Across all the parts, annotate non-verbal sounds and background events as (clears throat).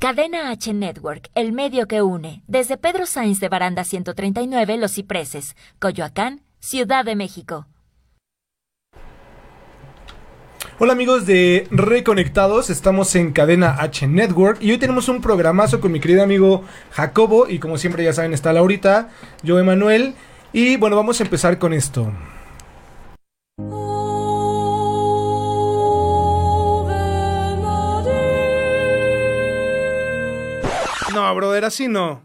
Cadena H Network, el medio que une. Desde Pedro Sainz de Baranda 139, Los Cipreses, Coyoacán, Ciudad de México. Hola amigos de Reconectados, estamos en Cadena H Network y hoy tenemos un programazo con mi querido amigo Jacobo y como siempre ya saben está Laurita, yo Emanuel y bueno vamos a empezar con esto. No, brother, así no.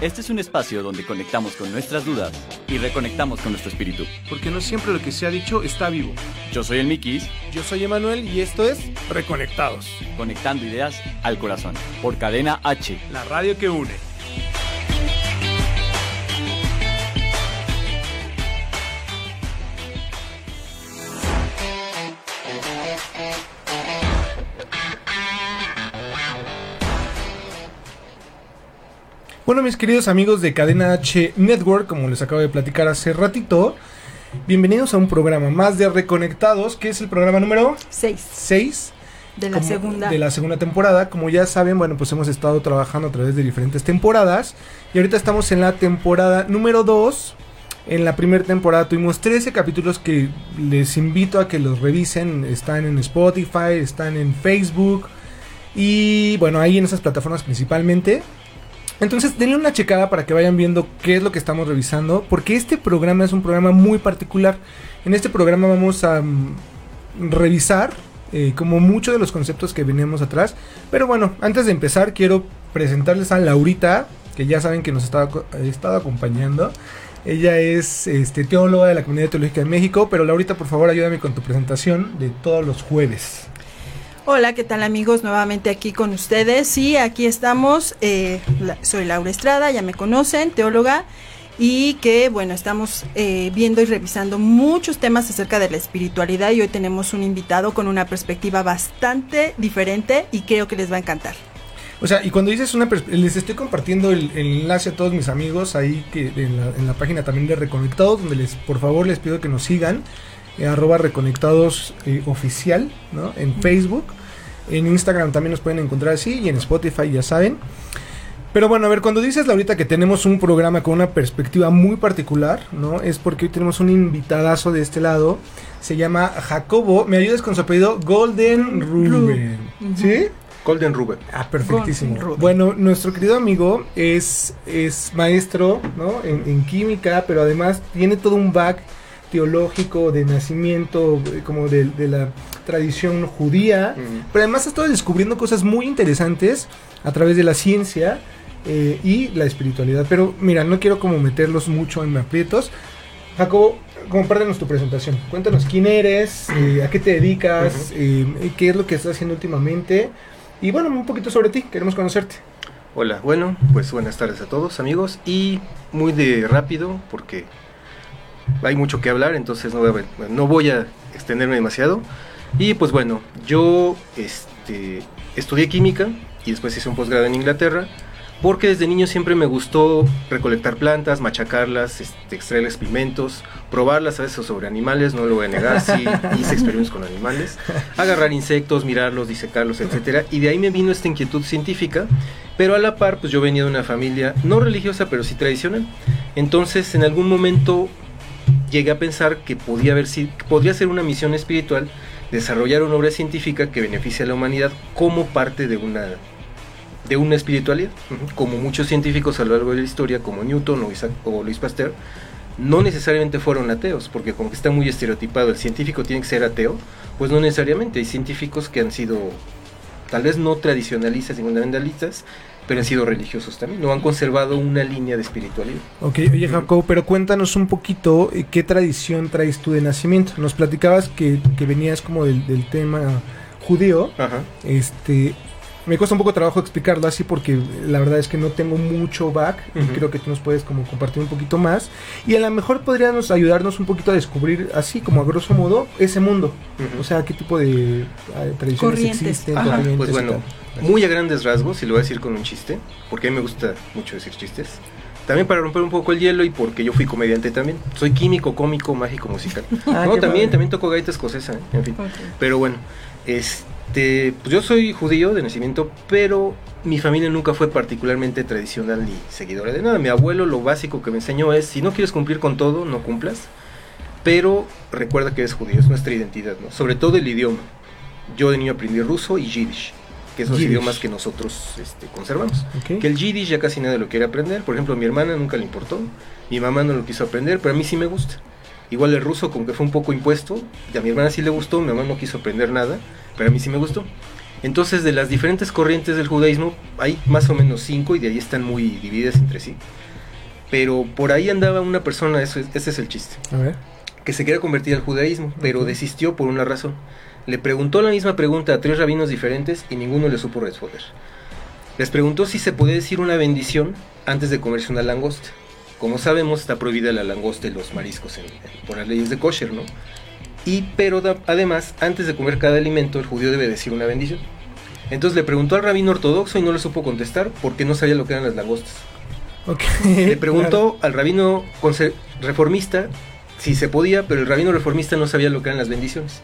Este es un espacio donde conectamos con nuestras dudas y reconectamos con nuestro espíritu. Porque no siempre lo que se ha dicho está vivo. Yo soy el Mikis, Yo soy Emanuel y esto es Reconectados, conectando ideas al corazón. Por Cadena H. la radio que une. Bueno, mis queridos amigos de Cadena H Network, como les acabo de platicar hace ratito, bienvenidos a un programa más de Reconectados, que es el programa número Seis 6 de la como- segunda. de la segunda temporada. Como ya saben, bueno, pues hemos estado trabajando a través de diferentes temporadas. Y ahorita estamos en la temporada número 2. En la primera temporada tuvimos 13 capítulos que les invito a que los revisen. Están en Spotify, están en Facebook. Y bueno, ahí en esas plataformas principalmente. Entonces, denle una checada para que vayan viendo qué es lo que estamos revisando. Porque este programa es un programa muy particular. En este programa vamos a mm, revisar eh, como muchos de los conceptos que veníamos atrás. Pero bueno, antes de empezar, quiero presentarles a Laurita, que ya saben que nos está estado acompañando. Ella es este, teóloga de la Comunidad Teológica de México. Pero Laurita, por favor, ayúdame con tu presentación de todos los jueves. Hola, ¿qué tal amigos? Nuevamente aquí con ustedes. Sí, aquí estamos. eh, soy Laura Estrada, ya me conocen, teóloga. Y que bueno, estamos eh, viendo y revisando muchos temas acerca de la espiritualidad y hoy tenemos un invitado con una perspectiva bastante diferente y creo que les va a encantar. O sea, y cuando dices una les estoy compartiendo el, el enlace a todos mis amigos ahí que en la, en la página también de Reconectados, donde les por favor les pido que nos sigan, eh, arroba Reconectados eh, oficial, ¿no? En Facebook, en Instagram también nos pueden encontrar así y en Spotify ya saben. Pero bueno, a ver, cuando dices Laurita que tenemos un programa con una perspectiva muy particular, ¿no? Es porque hoy tenemos un invitadazo de este lado. Se llama Jacobo. ¿Me ayudas con su apellido? Golden Ruben. ¿Sí? Golden Ruben. Ah, perfectísimo. Ruben. Bueno, nuestro querido amigo es, es maestro ¿no? en, en química, pero además tiene todo un back teológico de nacimiento, eh, como de, de la tradición judía. Pero además ha estado descubriendo cosas muy interesantes a través de la ciencia eh, y la espiritualidad. Pero mira, no quiero como meterlos mucho en aprietos. Jacobo, compártenos tu presentación. Cuéntanos quién eres, eh, a qué te dedicas, eh, qué es lo que estás haciendo últimamente. Y bueno, un poquito sobre ti, queremos conocerte. Hola, bueno, pues buenas tardes a todos amigos y muy de rápido porque hay mucho que hablar, entonces no voy a, no voy a extenderme demasiado. Y pues bueno, yo este, estudié química y después hice un posgrado en Inglaterra porque desde niño siempre me gustó recolectar plantas, machacarlas, este, extraer experimentos, probarlas a veces sobre animales, no lo voy a negar, sí (laughs) hice experimentos con animales, agarrar insectos, mirarlos, disecarlos, etcétera, y de ahí me vino esta inquietud científica, pero a la par pues yo venía de una familia no religiosa, pero sí tradicional. Entonces, en algún momento llegué a pensar que podía haber que podría ser una misión espiritual desarrollar una obra científica que beneficie a la humanidad como parte de una de una espiritualidad, como muchos científicos a lo largo de la historia, como Newton o, Isaac- o Luis Pasteur, no necesariamente fueron ateos, porque como que está muy estereotipado, el científico tiene que ser ateo, pues no necesariamente, hay científicos que han sido tal vez no tradicionalistas ni fundamentalistas, pero han sido religiosos también, no han conservado una línea de espiritualidad. Ok, oye Jacobo, pero cuéntanos un poquito eh, qué tradición traes tú de nacimiento. Nos platicabas que, que venías como del, del tema judío. Ajá. Este, me cuesta un poco trabajo explicarlo así porque la verdad es que no tengo mucho back y creo que tú nos puedes como compartir un poquito más y a lo mejor podríamos ayudarnos un poquito a descubrir así como a grosso modo ese mundo, o sea, qué tipo de eh, tradiciones Corrientes. existen, Ajá, corrientes pues bueno, tal. Muy a grandes rasgos, y lo voy a decir con un chiste, porque a mí me gusta mucho decir chistes. también para romper un poco el hielo y porque yo fui comediante también. Soy químico, cómico, mágico, musical. (laughs) Ah, no, también, padre. también toco gaita escocesa, ¿eh? en fin. Ok. Pero bueno, este, pues yo soy judío de nacimiento, pero mi familia nunca fue particularmente tradicional ni seguidora de nada. Mi abuelo lo básico que me enseñó es, si no quieres cumplir con todo, no cumplas, pero recuerda que eres judío, es nuestra identidad, ¿no? Sobre todo el idioma. Yo de niño aprendí ruso y yiddish, que los Yiddish. idiomas que nosotros este, conservamos. Ok. Que el yiddish ya casi nadie lo quiere aprender. Por ejemplo, a mi hermana nunca le importó. Mi mamá no lo quiso aprender, pero a mí sí me gusta. Igual el ruso, como que fue un poco impuesto. Y a mi hermana sí le gustó, mi mamá no quiso aprender nada, pero a mí sí me gustó. Entonces, de las diferentes corrientes del judaísmo, hay más o menos cinco y de ahí están muy divididas entre sí. Pero por ahí andaba una persona, eso es- ese es el chiste, A ver. que se quería convertir al judaísmo, pero Ok. desistió por una razón. Le preguntó la misma pregunta a tres rabinos diferentes y ninguno le supo responder. Les preguntó si se podía decir una bendición antes de comerse una langosta. Como sabemos, está prohibida la langosta y los mariscos en- en- por las leyes de kosher, ¿no? Y, pero da- además, antes de comer cada alimento, el judío debe decir una bendición. Entonces le preguntó al rabino ortodoxo y no le supo contestar porque no sabía lo que eran las langostas. Le preguntó al rabino reformista si se podía, pero el rabino reformista no sabía lo que eran las bendiciones.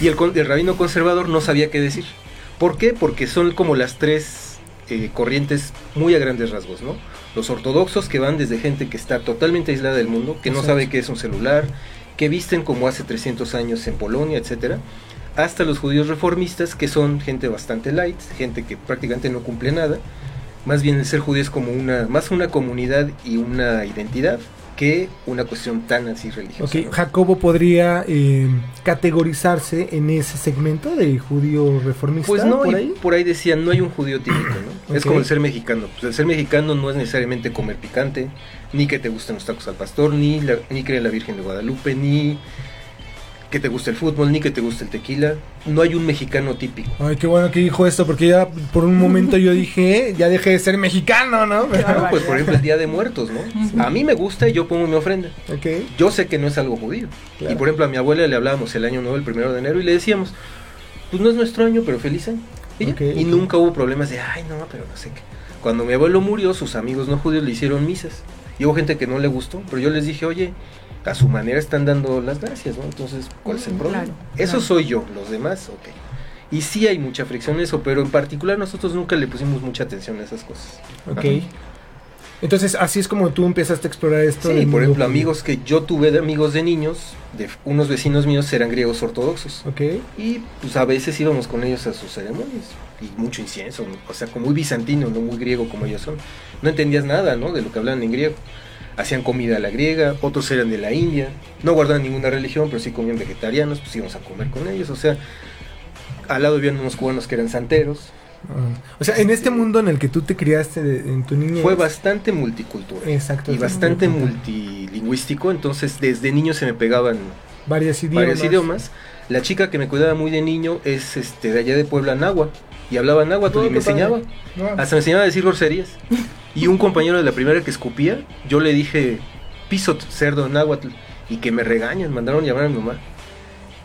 Y el, rabino conservador no sabía qué decir. ¿Por qué? Porque son como las tres eh, corrientes muy a grandes rasgos, ¿no? Los ortodoxos que van desde gente que está totalmente aislada del mundo, que no Exacto. sabe qué es un celular, que visten como hace 300 años en Polonia, etcétera, hasta los judíos reformistas que son gente bastante light, gente que prácticamente no cumple nada. Más bien el ser judío es como una más una comunidad y una identidad que una cuestión tan así religiosa. Ok, ¿no? Jacobo podría eh, categorizarse en ese segmento de judío reformista. Pues no, por ahí. por ahí decían, no hay un judío típico, ¿no? (clears throat) Es como el ser mexicano. Pues el ser mexicano no es necesariamente comer picante, ni que te gusten los tacos al pastor, ni, la- ni creer en la Virgen de Guadalupe, ni que te guste el fútbol, ni que te guste el tequila. No hay un mexicano típico. Ay, qué bueno que dijo esto, porque ya por un momento yo dije, ya dejé de ser mexicano, ¿no? No, pues por ejemplo el Día de Muertos, ¿no? A mí me gusta y yo pongo mi ofrenda. ok. Yo sé que no es algo judío. Claro. Y por ejemplo a mi abuela le hablábamos el año nuevo, el primero de enero, y le decíamos, pues no es nuestro año, pero feliz año. Y, Y nunca hubo problemas de, ay no, pero no sé qué. Cuando mi abuelo murió, sus amigos no judíos le hicieron misas. Y hubo gente que no le gustó, pero yo les dije, oye, a su manera están dando las gracias, ¿no? Entonces, ¿cuál es el Mm, problema? claro, eso claro. soy yo, los demás, ok. Y sí hay mucha fricción en eso, pero en particular nosotros nunca le pusimos mucha atención a esas cosas. Ok. Ajá. Entonces, así es como tú empezaste a explorar esto. Sí, por ejemplo, amigos que yo tuve de amigos de niños, de unos vecinos míos eran griegos ortodoxos. Ok. Y pues a veces íbamos con ellos a sus ceremonias. Y mucho incienso, ¿no? o sea, como muy bizantino, no muy griego como ellos son. No entendías nada, ¿no? De lo que hablaban en griego. Hacían comida a la griega, otros eran de la India. No guardaban ninguna religión, pero sí comían vegetarianos, pues íbamos a comer con ellos. O sea, al lado habían unos cubanos que eran santeros. Ah, o sea, en este mundo en el que tú te criaste de- en tu niñez. Fue bastante multicultural. Exacto. Y bastante multilingüístico, entonces desde niño se me pegaban Varios idiomas. varios idiomas. La chica que me cuidaba muy de niño es este de allá de Puebla, Nahua, y hablaba náhuatl y me enseñaba. No, Hasta me enseñaba a decir groserías. Y un compañero de la primera que escupía, yo le dije pisot, cerdo en náhuatl, y que me regañan, mandaron llamar a mi mamá.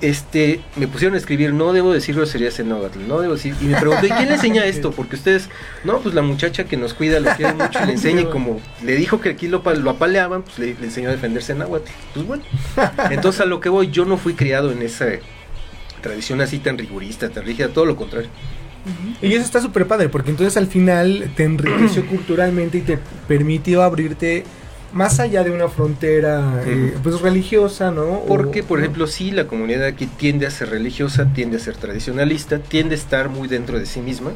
Este, me pusieron a escribir, no debo decir groserías en náhuatl, no debo decir. Y me preguntó, ¿y quién le enseña (laughs) esto? Porque ustedes, no, pues la muchacha que nos cuida lo quiere mucho y le (laughs) enseña, y como le dijo que aquí lo, pa- lo apaleaban, pues le, le enseñó a defenderse en náhuatl. Pues bueno. (laughs) Entonces a lo que voy, yo no fui criado en esa tradición así tan rigurista, tan rígida, todo lo contrario. Y eso está súper padre, porque entonces al final te enriqueció (clears throat) culturalmente y te permitió abrirte más allá de una frontera eh, Ujú. pues religiosa, ¿no? Porque, por ejemplo, sí, la comunidad aquí tiende a ser religiosa, tiende a ser tradicionalista, tiende a estar muy dentro de sí misma,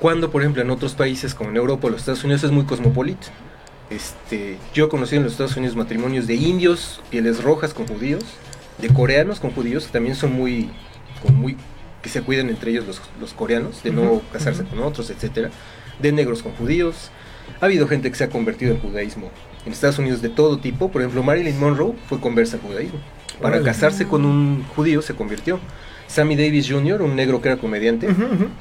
cuando, por ejemplo, en otros países como en Europa o los Estados Unidos es muy cosmopolita. Este, yo he conocido en los Estados Unidos matrimonios de indios, pieles rojas con judíos, de coreanos con judíos, que también son muy, muy que se cuidan entre ellos los, los coreanos, de no casarse con otros, etcétera, de negros con judíos. Ha habido gente que se ha convertido al judaísmo en Estados Unidos de todo tipo. Por ejemplo, Marilyn Monroe fue conversa al judaísmo. Para Órale. casarse con un judío se convirtió. Sammy Davis Jr., un negro que era comediante,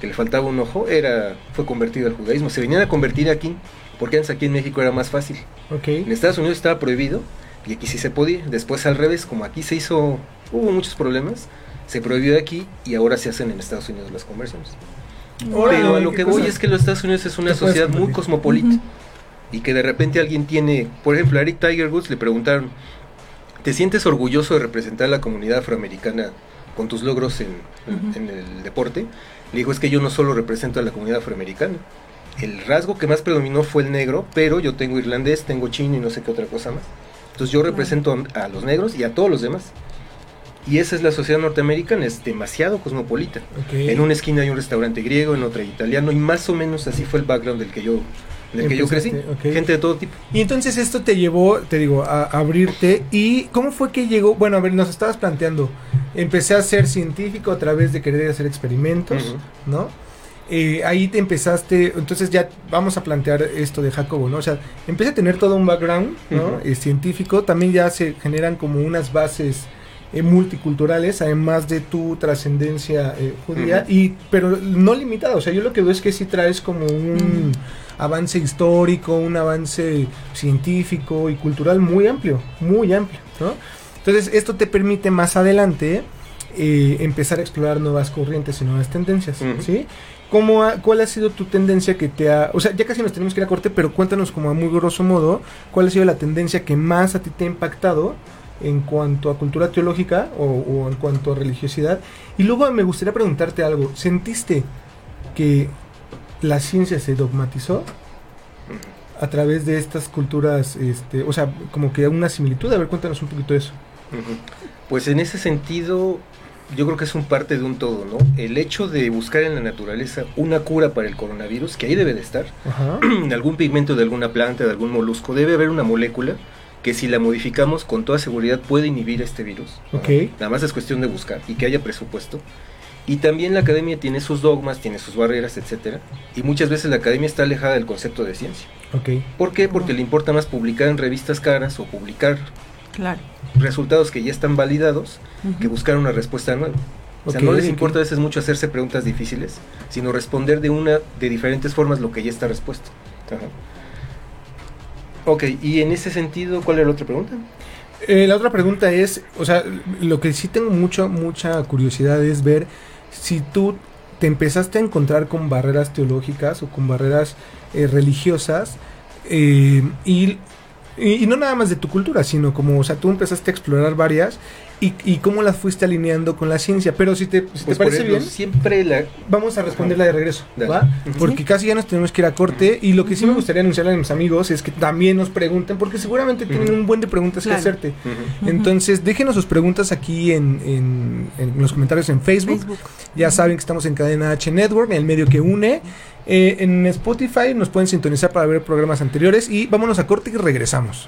que le faltaba un ojo, era, fue convertido al judaísmo. Se venían a convertir aquí, porque antes aquí en México era más fácil. Ok. En Estados Unidos estaba prohibido y aquí sí se podía. Después al revés, como aquí se hizo, hubo muchos problemas, se prohibió aquí y ahora se hacen en Estados Unidos las conversiones. Pero a lo que voy cosa. es que los Estados Unidos es una sociedad muy cosmopolita. Ujú. y que de repente alguien tiene, por ejemplo, a Eric Tiger Woods le preguntaron, ¿te sientes orgulloso de representar a la comunidad afroamericana con tus logros en, en el deporte? Le dijo, es que yo no solo represento a la comunidad afroamericana, el rasgo que más predominó fue el negro, pero yo tengo irlandés, tengo chino y no sé qué otra cosa más. Entonces yo represento a, los negros y a todos los demás. Y esa es la sociedad norteamericana, es demasiado cosmopolita. En una esquina hay un restaurante griego, en otra italiano, y más o menos así fue el background del que yo, del que yo crecí. Gente de todo tipo. Y entonces esto te llevó, te digo, a abrirte. ¿Y cómo fue que llegó? Bueno, a ver, nos estabas planteando, empecé a ser científico a través de querer hacer experimentos, ¿no? Eh, ahí te empezaste, entonces ya vamos a plantear esto de Jacobo, ¿no? O sea, empieza a tener todo un background, ¿no? Eh, científico, también ya se generan como unas bases eh, multiculturales, además de tu trascendencia judía, y pero no limitada, o sea, yo lo que veo es que sí traes como un avance histórico, un avance científico y cultural muy amplio, muy amplio, ¿no? Entonces, esto te permite más adelante empezar a explorar nuevas corrientes y nuevas tendencias, ¿sí? ¿Cómo ¿Cuál ha sido tu tendencia que te ha... O sea, ya casi nos tenemos que ir a corte, pero cuéntanos como a muy grosso modo, ¿cuál ha sido la tendencia que más a ti te ha impactado en cuanto a cultura teológica o, en cuanto a religiosidad? Y luego me gustaría preguntarte algo. ¿Sentiste que la ciencia se dogmatizó a través de estas culturas, este, o sea, como que una similitud? A ver, cuéntanos un poquito de eso. Pues en ese sentido, yo creo que es un parte de un todo, ¿no? El hecho de buscar en la naturaleza una cura para el coronavirus, que ahí debe de estar, (clears throat) en algún pigmento de alguna planta, de algún molusco, debe haber una molécula que si la modificamos con toda seguridad puede inhibir este virus. Okay. Nada más es cuestión de buscar y que haya presupuesto. Y también la academia tiene sus dogmas, tiene sus barreras, etcétera, y muchas veces la academia está alejada del concepto de ciencia. Okay. ¿Por qué? Porque le importa más publicar en revistas caras o publicar claro resultados que ya están validados que buscar una respuesta nueva. O sea, no les importa a veces mucho hacerse preguntas difíciles, sino responder de una de diferentes formas lo que ya está respuesto. Ok, y en ese sentido, ¿cuál era la otra pregunta? Eh, la otra pregunta es, o sea, lo que sí tengo mucho, mucha curiosidad es ver si tú te empezaste a encontrar con barreras teológicas o con barreras eh, religiosas eh, y y, no nada más de tu cultura, sino como, o sea, tú empezaste a explorar varias y, y cómo las fuiste alineando con la ciencia. Pero si te, pues, parece bien, siempre la... vamos a responderla de regreso, ¿va? Porque casi ya nos tenemos que ir a corte. Y lo que sí me gustaría anunciarle a mis amigos es que también nos pregunten, porque seguramente tienen un buen de preguntas que hacerte. Entonces, déjenos sus preguntas aquí en, en, los comentarios en Facebook. Facebook. Ya saben que estamos en Cadena H Network, en el medio que une. Eh, en Spotify nos pueden sintonizar para ver programas anteriores y vámonos a corte y regresamos.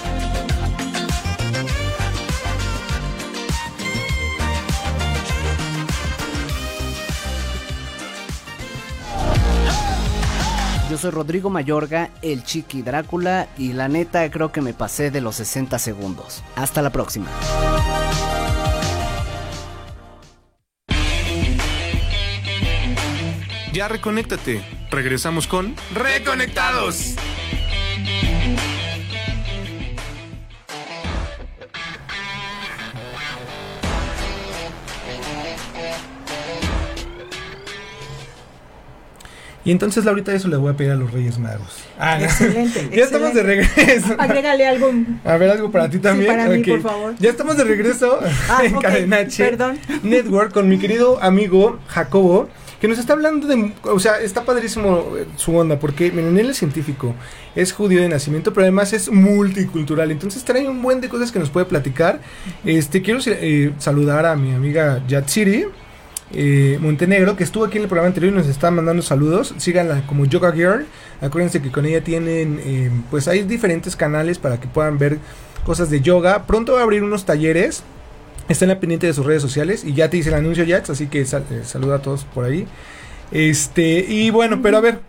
Yo soy Rodrigo Mayorga, el Chiqui Drácula, y la neta creo que me pasé de los 60 segundos. Hasta la próxima. Ya reconéctate. Regresamos con Reconectados. Y entonces, Laurita, eso le voy a pedir a los Reyes Magos. Ah, excelente. (laughs) ya estamos de regreso. Agrégale algo. A ver, algo para ti también. Sí, para mí, por favor. Ya estamos de regreso (laughs) ah, en okay. Perdón. Network con mi querido amigo Jacobo, que nos está hablando de. O sea, está padrísimo su onda, porque miren, él es científico, es judío de nacimiento, pero además es multicultural. Entonces trae un buen de cosas que nos puede platicar. Este, quiero eh, saludar a mi amiga Yatsiri eh, Montenegro, que estuvo aquí en el programa anterior y nos está mandando saludos. Síganla como Yoga Girl. Acuérdense que con ella tienen, eh, pues hay diferentes canales para que puedan ver cosas de yoga. Pronto va a abrir unos talleres. Está en la pendiente de sus redes sociales y ya te hice el anuncio, Jats, así que eh, saluda a todos por ahí. Este, y bueno, pero a ver,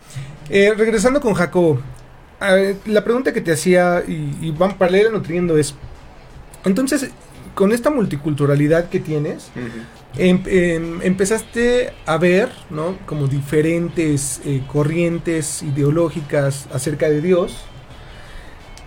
eh, regresando con Jacobo, la pregunta que te hacía y, van para leer nutriendo es, entonces, con esta multiculturalidad que tienes. Em, em, empezaste a ver, ¿no? Como diferentes eh, corrientes ideológicas acerca de Dios.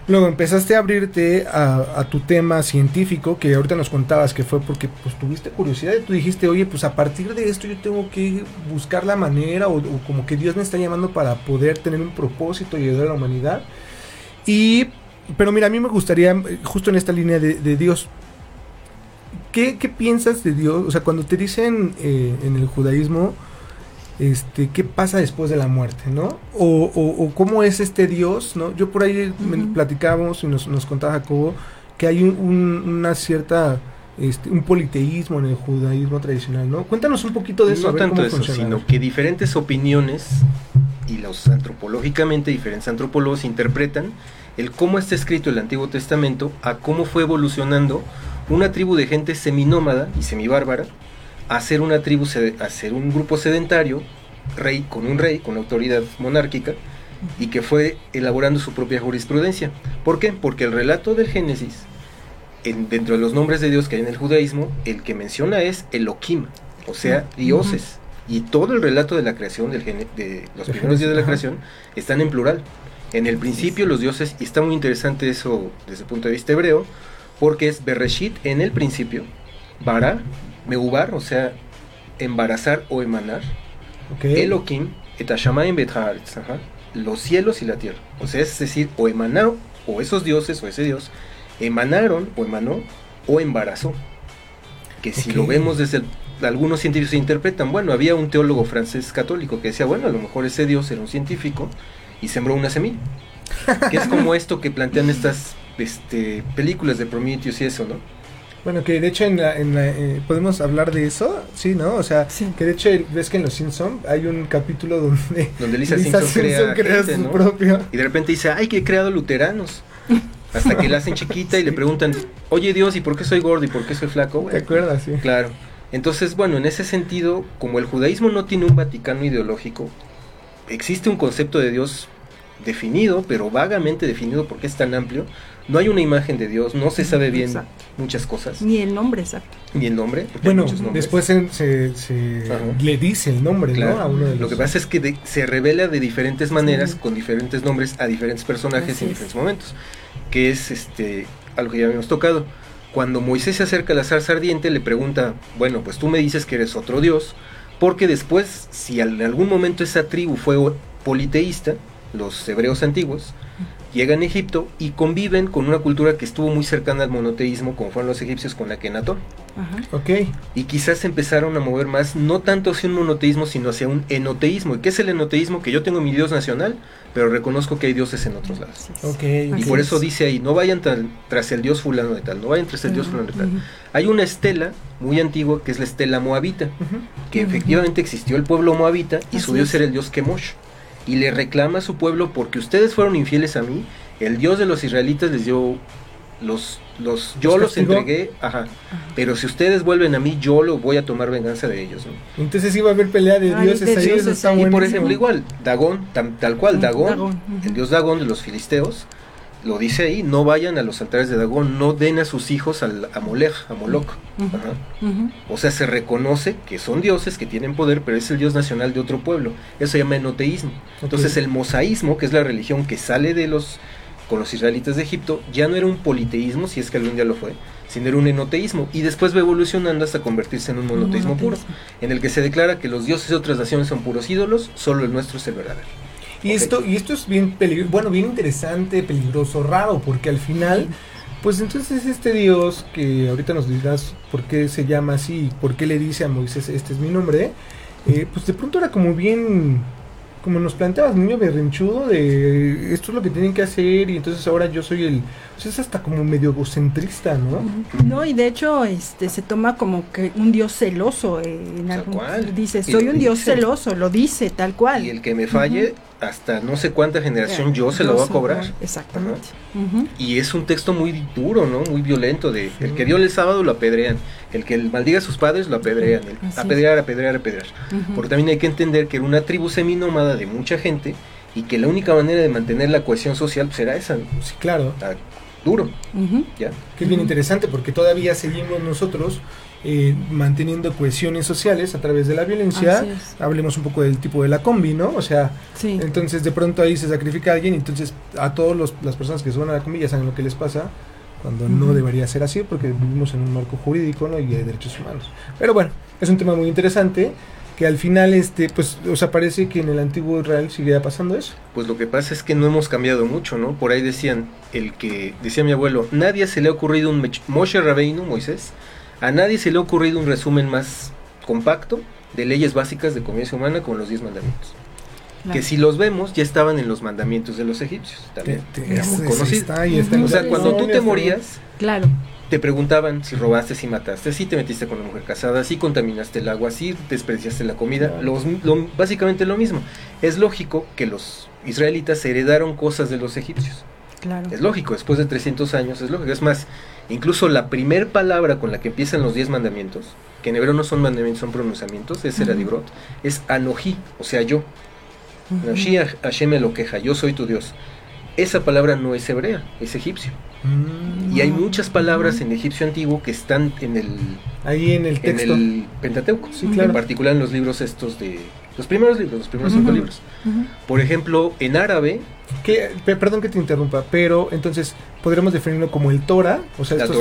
Luego empezaste a abrirte a, tu tema científico, que ahorita nos contabas que fue porque pues tuviste curiosidad y tú dijiste, oye, pues a partir de esto yo tengo que buscar la manera o, como que Dios me está llamando para poder tener un propósito y ayudar a la humanidad. Y, pero mira, a mí me gustaría, justo en esta línea de Dios, ¿Qué, ¿qué, piensas de Dios? O sea, cuando te dicen eh, en el judaísmo, este, ¿qué pasa después de la muerte, no? O, o, o cómo es este Dios, ¿no? Yo por ahí uh -huh. platicábamos y nos, nos, contaba Jacobo que hay un, un, una cierta, este, un politeísmo en el judaísmo tradicional, ¿no? Cuéntanos un poquito de eso. No tanto eso, funciona. sino que diferentes opiniones y los antropológicamente diferentes antropólogos interpretan el cómo está escrito el Antiguo Testamento a cómo fue evolucionando una tribu de gente seminómada y semibárbara a ser una tribu, a ser un grupo sedentario, rey con un rey, con autoridad monárquica, y que fue elaborando su propia jurisprudencia. ¿Por qué? Porque el relato del Génesis, en, dentro de los nombres de Dios que hay en el judaísmo, el que menciona es Elohim, o sea, dioses. Y todo el relato de la creación, del de los primeros días de la creación, están en plural. En el principio los dioses, y está muy interesante eso desde el punto de vista hebreo, porque es Bereshit en el principio, Bara, Meubar, o sea, embarazar o emanar, okay. Elohim, Etashamayim Bethaaretz, los cielos y la tierra. O sea, es decir, o emanó, o esos dioses, o ese dios, emanaron, o emanó, o embarazó. Que si okay. lo vemos desde el, algunos científicos se interpretan, bueno, había un teólogo francés católico que decía, bueno, a lo mejor ese dios era un científico y sembró una semilla. (laughs) que es como esto que plantean estas este, películas de Prometheus y eso, ¿no? Bueno, que de hecho en la, en la, eh, podemos hablar de eso, sí, ¿no? O sea, sí. que de hecho ves que en Los Simpson hay un capítulo donde (laughs) donde Lisa, Lisa Simpson, Simpson, crea, crea gente, su ¿no? propio y de repente dice, "Ay, que he creado luteranos." Hasta que la hacen chiquita y le (laughs) preguntan, "Oye, Dios, ¿y por qué soy gordo y por qué soy flaco?" Bueno, ¿Te acuerdas? Sí. Claro. Entonces, bueno, en ese sentido, como el judaísmo no tiene un Vaticano ideológico, existe un concepto de Dios definido, pero vagamente definido porque es tan amplio. No hay una imagen de Dios, no se sabe bien exacto. muchas cosas. Ni el nombre, exacto. Ni el nombre. Bueno, después se, se, se le dice el nombre, claro. ¿no? A uno de los... Lo que pasa es que de, se revela de diferentes maneras, sí. con diferentes nombres, a diferentes personajes Así en diferentes es. momentos. Que es este algo que ya habíamos tocado. Cuando Moisés se acerca a la zarza ardiente, le pregunta, bueno, pues tú me dices que eres otro Dios, porque después, si en algún momento esa tribu fue politeísta, los hebreos antiguos, llegan a Egipto y conviven con una cultura que estuvo muy cercana al monoteísmo, como fueron los egipcios con la Kenatón. Okay. Y quizás empezaron a mover más, no tanto hacia un monoteísmo, sino hacia un enoteísmo. ¿Y qué es el enoteísmo? Que yo tengo mi Dios nacional, pero reconozco que hay dioses en otros lados. Okay, y por eso dice ahí, no vayan tras el dios fulano de tal, no vayan tras el dios fulano de tal. Hay una estela muy antigua que es la estela moabita, que efectivamente existió el pueblo moabita y su dios era el dios Kemosh y le reclama a su pueblo porque ustedes fueron infieles a mí, el Dios de los israelitas les dio los los yo los, los entregué, ajá, ajá, pero si ustedes vuelven a mí, yo lo voy a tomar venganza de ellos. ¿no? Entonces iba a haber pelea de Ay, dioses de ahí, dioses. Y por ejemplo, igual, Dagón, tam, tal cual, Dagón, Dagón, el dios Dagón de los filisteos, lo dice ahí, no vayan a los altares de Dagón, no den a sus hijos al, a Molech, a Moloch. Ajá. O sea, se reconoce que son dioses, que tienen poder, pero es el dios nacional de otro pueblo. Eso se llama enoteísmo. Entonces, el mosaísmo, que es la religión que sale de los con los israelitas de Egipto, ya no era un politeísmo, si es que algún día lo fue, sino era un enoteísmo, y después va evolucionando hasta convertirse en un monoteísmo puro, en el que se declara que los dioses de otras naciones son puros ídolos, solo el nuestro es el verdadero. Y esto, y esto es bien bueno, bien interesante, peligroso, raro, porque al final, pues entonces este Dios, que ahorita nos dirás por qué se llama así, por qué le dice a Moisés, este es mi nombre, eh, pues de pronto era como bien como nos planteabas, niño berrinchudo, de esto es lo que tienen que hacer y entonces ahora yo soy el... Pues es hasta como medio egocentrista, ¿no? No, y de hecho este se toma como que un dios celoso. Eh, en algún, dice, soy un dios celoso, lo dice tal cual. Y el que me falle, hasta no sé cuánta generación yo se lo voy a cobrar. Exactamente. Y es un texto muy duro, ¿no? Muy violento de el que dio el sábado lo apedrean, el que maldiga a sus padres lo apedrean, el apedrear, apedrear, apedrear. Porque también hay que entender que era una tribu seminómada de mucha gente y que la única manera de mantener la cohesión social pues era esa. Sí, claro. duro. ¿ya? Que es bien interesante porque todavía seguimos nosotros eh, manteniendo cohesiones sociales a través de la violencia. Hablemos un poco del tipo de la combi, ¿no? O sea, entonces de pronto ahí se sacrifica a alguien y entonces a todas las personas que suban a la combi ya saben lo que les pasa cuando no debería ser así porque vivimos en un marco jurídico ¿no? y hay derechos humanos. Pero bueno, es un tema muy interesante que al final este pues o sea parece que en el antiguo Israel seguía pasando eso. Pues lo que pasa es que no hemos cambiado mucho, ¿no? Por ahí decían el que decía mi abuelo, nadie se le ha ocurrido un Moshe Rabbeinu, Moisés, a nadie se le ha ocurrido un resumen más compacto de leyes básicas de convivencia humana como los diez mandamientos. Que si los vemos, ya estaban en los mandamientos de los egipcios. También. o sea, cuando tú te morías, claro. Te preguntaban si robaste, si mataste, si te metiste con una mujer casada, si contaminaste el agua, si despreciaste la comida. Los, básicamente lo mismo. Es lógico que los israelitas heredaron cosas de los egipcios. Es lógico, después de 300 años es lógico. Es más, incluso la primer palabra con la que empiezan los 10 mandamientos, que en hebreo no son mandamientos, son pronunciamientos, es el adibrot, es anoji, o sea, yo. Anoji Hashem lo queja, yo soy tu Dios. Esa palabra no es hebrea, es egipcio. Mm. Y hay muchas palabras en egipcio antiguo que están en el ahí en el texto en el Pentateuco, en particular en los libros estos de los primeros libros, los primeros cinco libros. Por ejemplo, en árabe. Que, perdón que te interrumpa, pero entonces podríamos definirlo como el Torah, o sea, estos,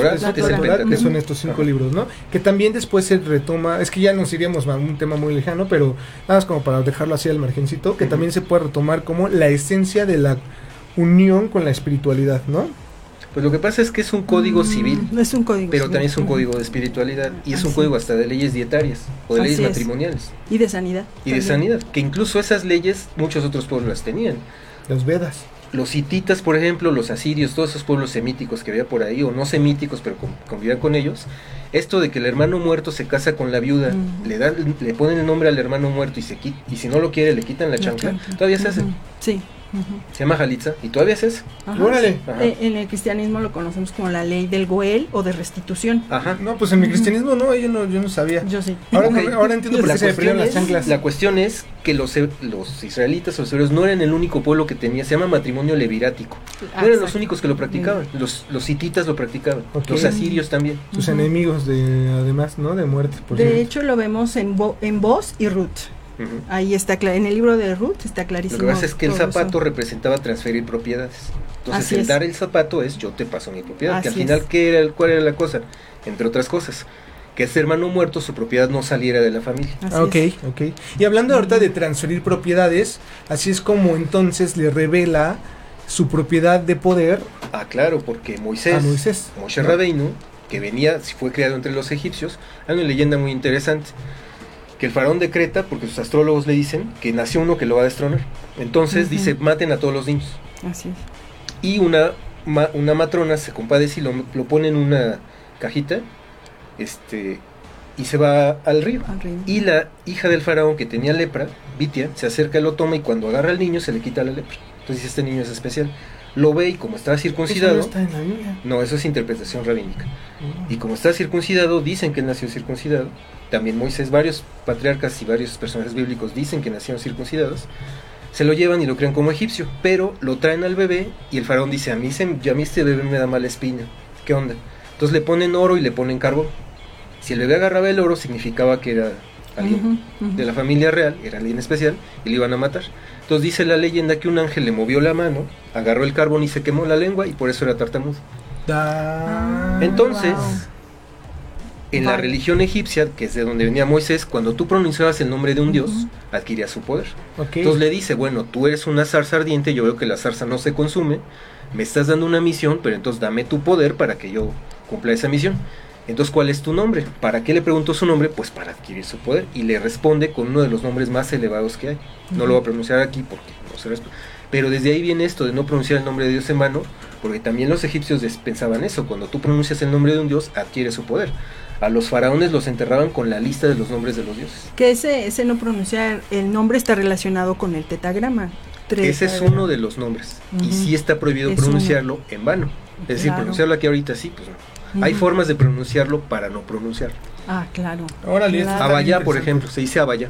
que son estos cinco libros, ¿no? Que también después se retoma, es que ya nos iríamos a un tema muy lejano, pero nada más como para dejarlo así al margencito, que también se puede retomar como la esencia de la unión con la espiritualidad, ¿no? Pues lo que pasa es que es un código mm, civil. Es un código Pero también es un código de espiritualidad. Y es un código hasta de leyes dietarias o de leyes matrimoniales. Y de sanidad. Y de sanidad. Que incluso esas leyes muchos otros pueblos las tenían. Los Vedas. Los hititas, por ejemplo, los asirios, todos esos pueblos semíticos que había por ahí, o no semíticos, pero convivían con ellos. Esto de que el hermano muerto se casa con la viuda, le dan, le ponen el nombre al hermano muerto y se y si no lo quiere le quitan la, chancla, todavía se hace. Sí. Se llama Jalitza y todavía es eso. Eh, en el cristianismo lo conocemos como la ley del Goel o de restitución. Ajá. No, pues en mi cristianismo no, yo no, yo no sabía. Yo sí. Ahora, ahora entiendo por qué se perdieron las chanclas. La cuestión es que los, los israelitas o los hebreos no eran el único pueblo que tenía, se llama matrimonio levirático. No eran los únicos que lo practicaban. Los, los hititas lo practicaban. Los asirios también. Sus enemigos de además, ¿no? De muerte. de hecho lo vemos en, en Vos y Ruth. Ahí está, en el libro de Ruth está clarísimo. Lo que pasa es que el zapato representaba transferir propiedades. Entonces, el dar el zapato es yo te paso mi propiedad. que al final, ¿qué era, ¿cuál era la cosa? Entre otras cosas, que ese hermano muerto, su propiedad no saliera de la familia. ok, ok. Y hablando ahorita de transferir propiedades, así es como entonces le revela su propiedad de poder. Ah, claro, porque Moisés, a Moisés Moshe ¿no? que venía, si fue creado entre los egipcios, hay una leyenda muy interesante que el faraón decreta, porque sus astrólogos le dicen, que nació uno que lo va a destronar. Entonces dice, maten a todos los niños. Así es. Y una, una matrona se compadece y lo, pone en una cajita este, y se va al río. Y la hija del faraón que tenía lepra, Vitia, se acerca y lo toma y cuando agarra al niño se le quita la lepra. Entonces este niño es especial. Lo ve y como está circuncidado... Eso no, está en la Biblia. no, eso es interpretación rabínica. Mm. Y como está circuncidado, dicen que él nació circuncidado también Moisés, varios patriarcas y varios personajes bíblicos dicen que nacieron circuncidados, se lo llevan y lo crean como egipcio, pero lo traen al bebé y el faraón dice, a mí, se, a mí este bebé me da mala espina, ¿qué onda? Entonces le ponen oro y le ponen carbón. Si el bebé agarraba el oro significaba que era alguien de la familia real, era alguien especial, y le iban a matar. Entonces dice la leyenda que un ángel le movió la mano, agarró el carbón y se quemó la lengua y por eso era tartamudo. Da- Entonces, wow. En la religión egipcia, que es de donde venía Moisés, cuando tú pronunciabas el nombre de un dios, adquirías su poder. Entonces le dice, bueno, tú eres una zarza ardiente, yo veo que la zarza no se consume, me estás dando una misión, pero entonces dame tu poder para que yo cumpla esa misión. Entonces, ¿cuál es tu nombre? ¿Para qué le preguntó su nombre? Pues para adquirir su poder. Y le responde con uno de los nombres más elevados que hay. No lo voy a pronunciar aquí porque no se resp- Pero desde ahí viene esto de no pronunciar el nombre de Dios en vano, porque también los egipcios pensaban eso. Cuando tú pronuncias el nombre de un dios, adquiere su poder. A los faraones los enterraban con la lista de los nombres de los dioses. Que ese, ese no pronunciar el nombre está relacionado con el tetagrama. Ese es uno de los nombres. Y sí está prohibido Es uno. pronunciarlo en vano. Es decir, pronunciarlo aquí ahorita sí, pues no. Hay formas de pronunciarlo para no pronunciarlo. Ah, claro. Órale, esto Claro. Abaya, por ejemplo, se dice abaya.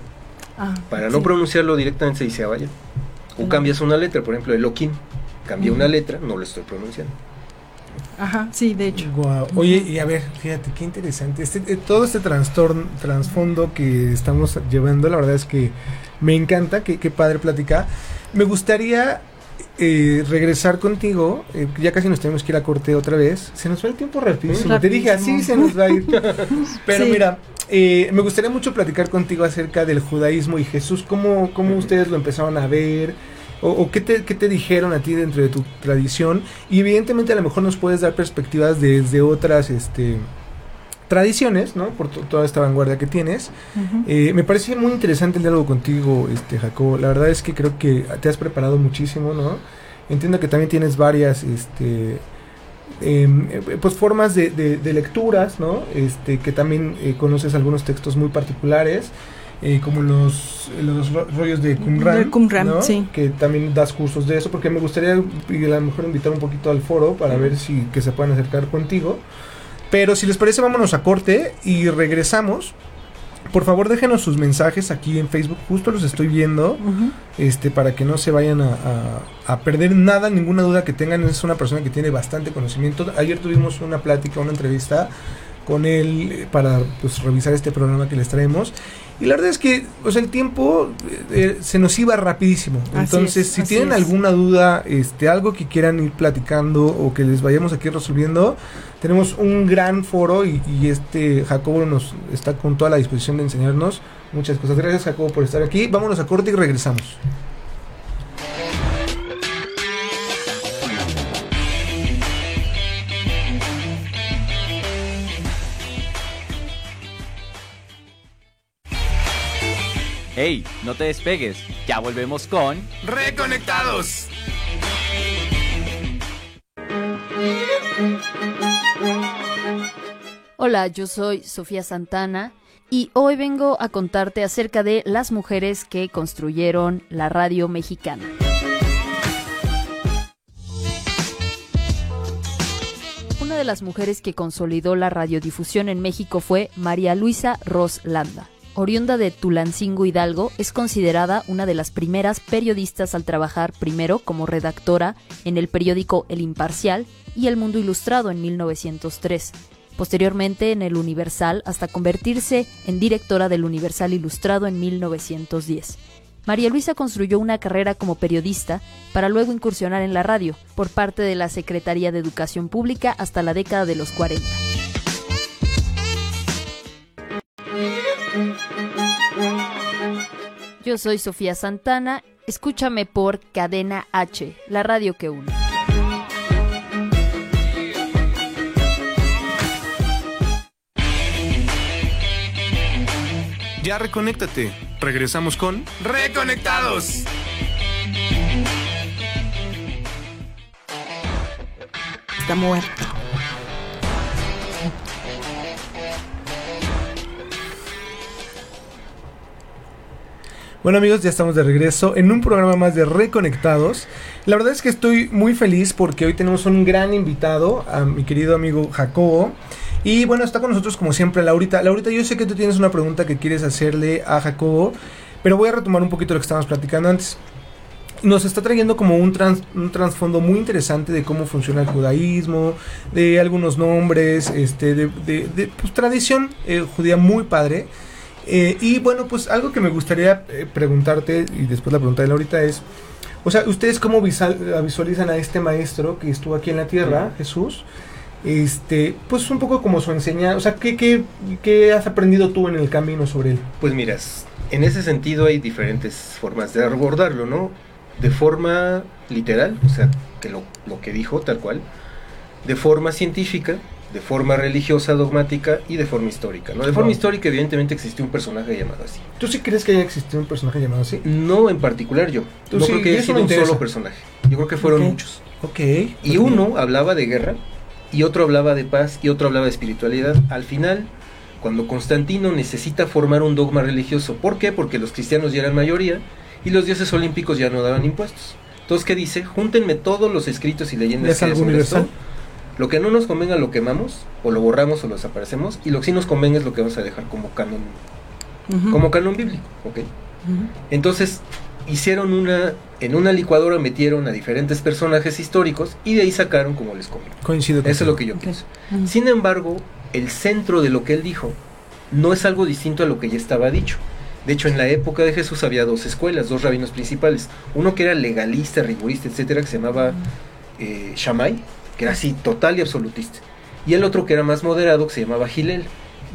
Ah, Para no sí. pronunciarlo directamente se dice abaya. O Claro. cambias una letra, por ejemplo, Elohim. Cambia Ujú. una letra, no lo estoy pronunciando. Ajá, sí, de hecho. Oye, y a ver, fíjate, qué interesante. Este, eh, todo este trastorno, trasfondo que estamos llevando, la verdad es que me encanta, que, qué padre platicar. Me gustaría eh, regresar contigo, eh, ya casi nos tenemos que ir a corte otra vez. Se nos va el tiempo rapidísimo. Te dije, así se Rapidísimo. nos va a ir. (laughs) Pero Sí. mira, eh, me gustaría mucho platicar contigo acerca del judaísmo y Jesús, cómo, cómo ustedes lo empezaron a ver. O, o qué, te, qué te dijeron a ti dentro de tu tradición. Y evidentemente a lo mejor nos puedes dar perspectivas desde otras este, tradiciones, ¿no? Por to- toda esta vanguardia que tienes. Eh, me parece muy interesante el diálogo contigo, este, Jacobo. La verdad es que creo que te has preparado muchísimo, ¿no? Entiendo que también tienes varias, este, em, eh, pues formas de, de- de lecturas, ¿no? Este, que también eh, conoces algunos textos muy particulares, eh, como los, los ro- rollos de Qumran, Del Qumran, ¿no? sí. Que también das cursos de eso, porque me gustaría y a lo mejor invitar un poquito al foro para ver si que se puedan acercar contigo. Pero si les parece, vámonos a corte y regresamos. Por favor, déjenos sus mensajes aquí en Facebook, justo los estoy viendo, este, para que no se vayan a, a- a perder nada, ninguna duda que tengan. Es una persona que tiene bastante conocimiento. Ayer tuvimos una plática, una entrevista con él para pues, revisar este programa que les traemos. Y la verdad es que o sea, el tiempo eh, eh, se nos iba rapidísimo. Así Entonces, es, si tienen es. alguna duda, este, algo que quieran ir platicando o que les vayamos aquí resolviendo, tenemos un gran foro y, y este Jacobo nos está con toda la disposición de enseñarnos muchas cosas. Gracias Jacobo por estar aquí. Vámonos a corte y regresamos. Hey, no te despegues. Ya volvemos con Reconectados. Hola, yo soy Sofía Santana y hoy vengo a contarte acerca de las mujeres que construyeron la radio mexicana. Una de las mujeres que consolidó la radiodifusión en México fue María Luisa Ros Landa. Oriunda de Tulancingo Hidalgo, es considerada una de las primeras periodistas al trabajar primero como redactora en el periódico El Imparcial y El Mundo Ilustrado en 1903 posteriormente en el Universal hasta convertirse en directora del Universal Ilustrado en 1910. María Luisa construyó una carrera como periodista para luego incursionar en la radio por parte de la Secretaría de Educación Pública hasta la década de los 40. Yo soy Sofía Santana, escúchame por Cadena H, la radio que une. Ya reconéctate. Regresamos con Reconectados. Está muerto. Bueno amigos, ya estamos de regreso en un programa más de Reconectados. La verdad es que estoy muy feliz porque hoy tenemos un gran invitado, a mi querido amigo Jacobo. Y bueno, está con nosotros como siempre Laurita. Laurita, yo sé que tú tienes una pregunta que quieres hacerle a Jacobo, pero voy a retomar un poquito lo que estábamos platicando antes. Nos está trayendo como un, trans- un trasfondo muy interesante de cómo funciona el judaísmo, de algunos nombres, este, de, pues, tradición eh, judía muy padre. Eh, y bueno, pues algo que me gustaría eh, preguntarte, y después la pregunta de Laurita es, o sea, ¿ustedes cómo visual- visualizan a este maestro que estuvo aquí en la tierra, Jesús? Este, pues un poco como su enseñanza, o sea, ¿qué, qué, qué has aprendido tú en el camino sobre él? Pues miras, en ese sentido hay diferentes formas de abordarlo, ¿no? De forma literal, o sea, que lo, lo que dijo tal cual, de forma científica, de forma religiosa, dogmática y de forma histórica, ¿no? De forma histórica evidentemente existió un personaje llamado así. ¿Tú sí crees que haya existido un personaje llamado así? No en particular yo, Tú no sí, creo que haya sido un solo personaje, yo creo que fueron muchos. Ok. Y uno hablaba de guerra, y otro hablaba de paz, y otro hablaba de espiritualidad. Al final, cuando Constantino necesita formar un dogma religioso, ¿por qué? Porque los cristianos ya eran mayoría y los dioses olímpicos ya no daban impuestos. Entonces, ¿qué dice? Júntenme todos los escritos y ¿Ya leyendas es que algo esto. Lo que no nos convenga lo quemamos, o lo borramos, o lo desaparecemos, y lo que sí nos convenga es lo que vamos a dejar como canon, como canon bíblico, ¿ok? Entonces hicieron una, en una licuadora metieron a diferentes personajes históricos y de ahí sacaron como les conviene. Coincido Eso es lo que yo pienso. Sin embargo, el centro de lo que él dijo no es algo distinto a lo que ya estaba dicho. De hecho, en la época de Jesús había dos escuelas, dos rabinos principales. Uno que era legalista, rigurista, etcétera, que se llamaba eh, Shammai, que era así total y absolutista. Y el otro que era más moderado, que se llamaba Gilel.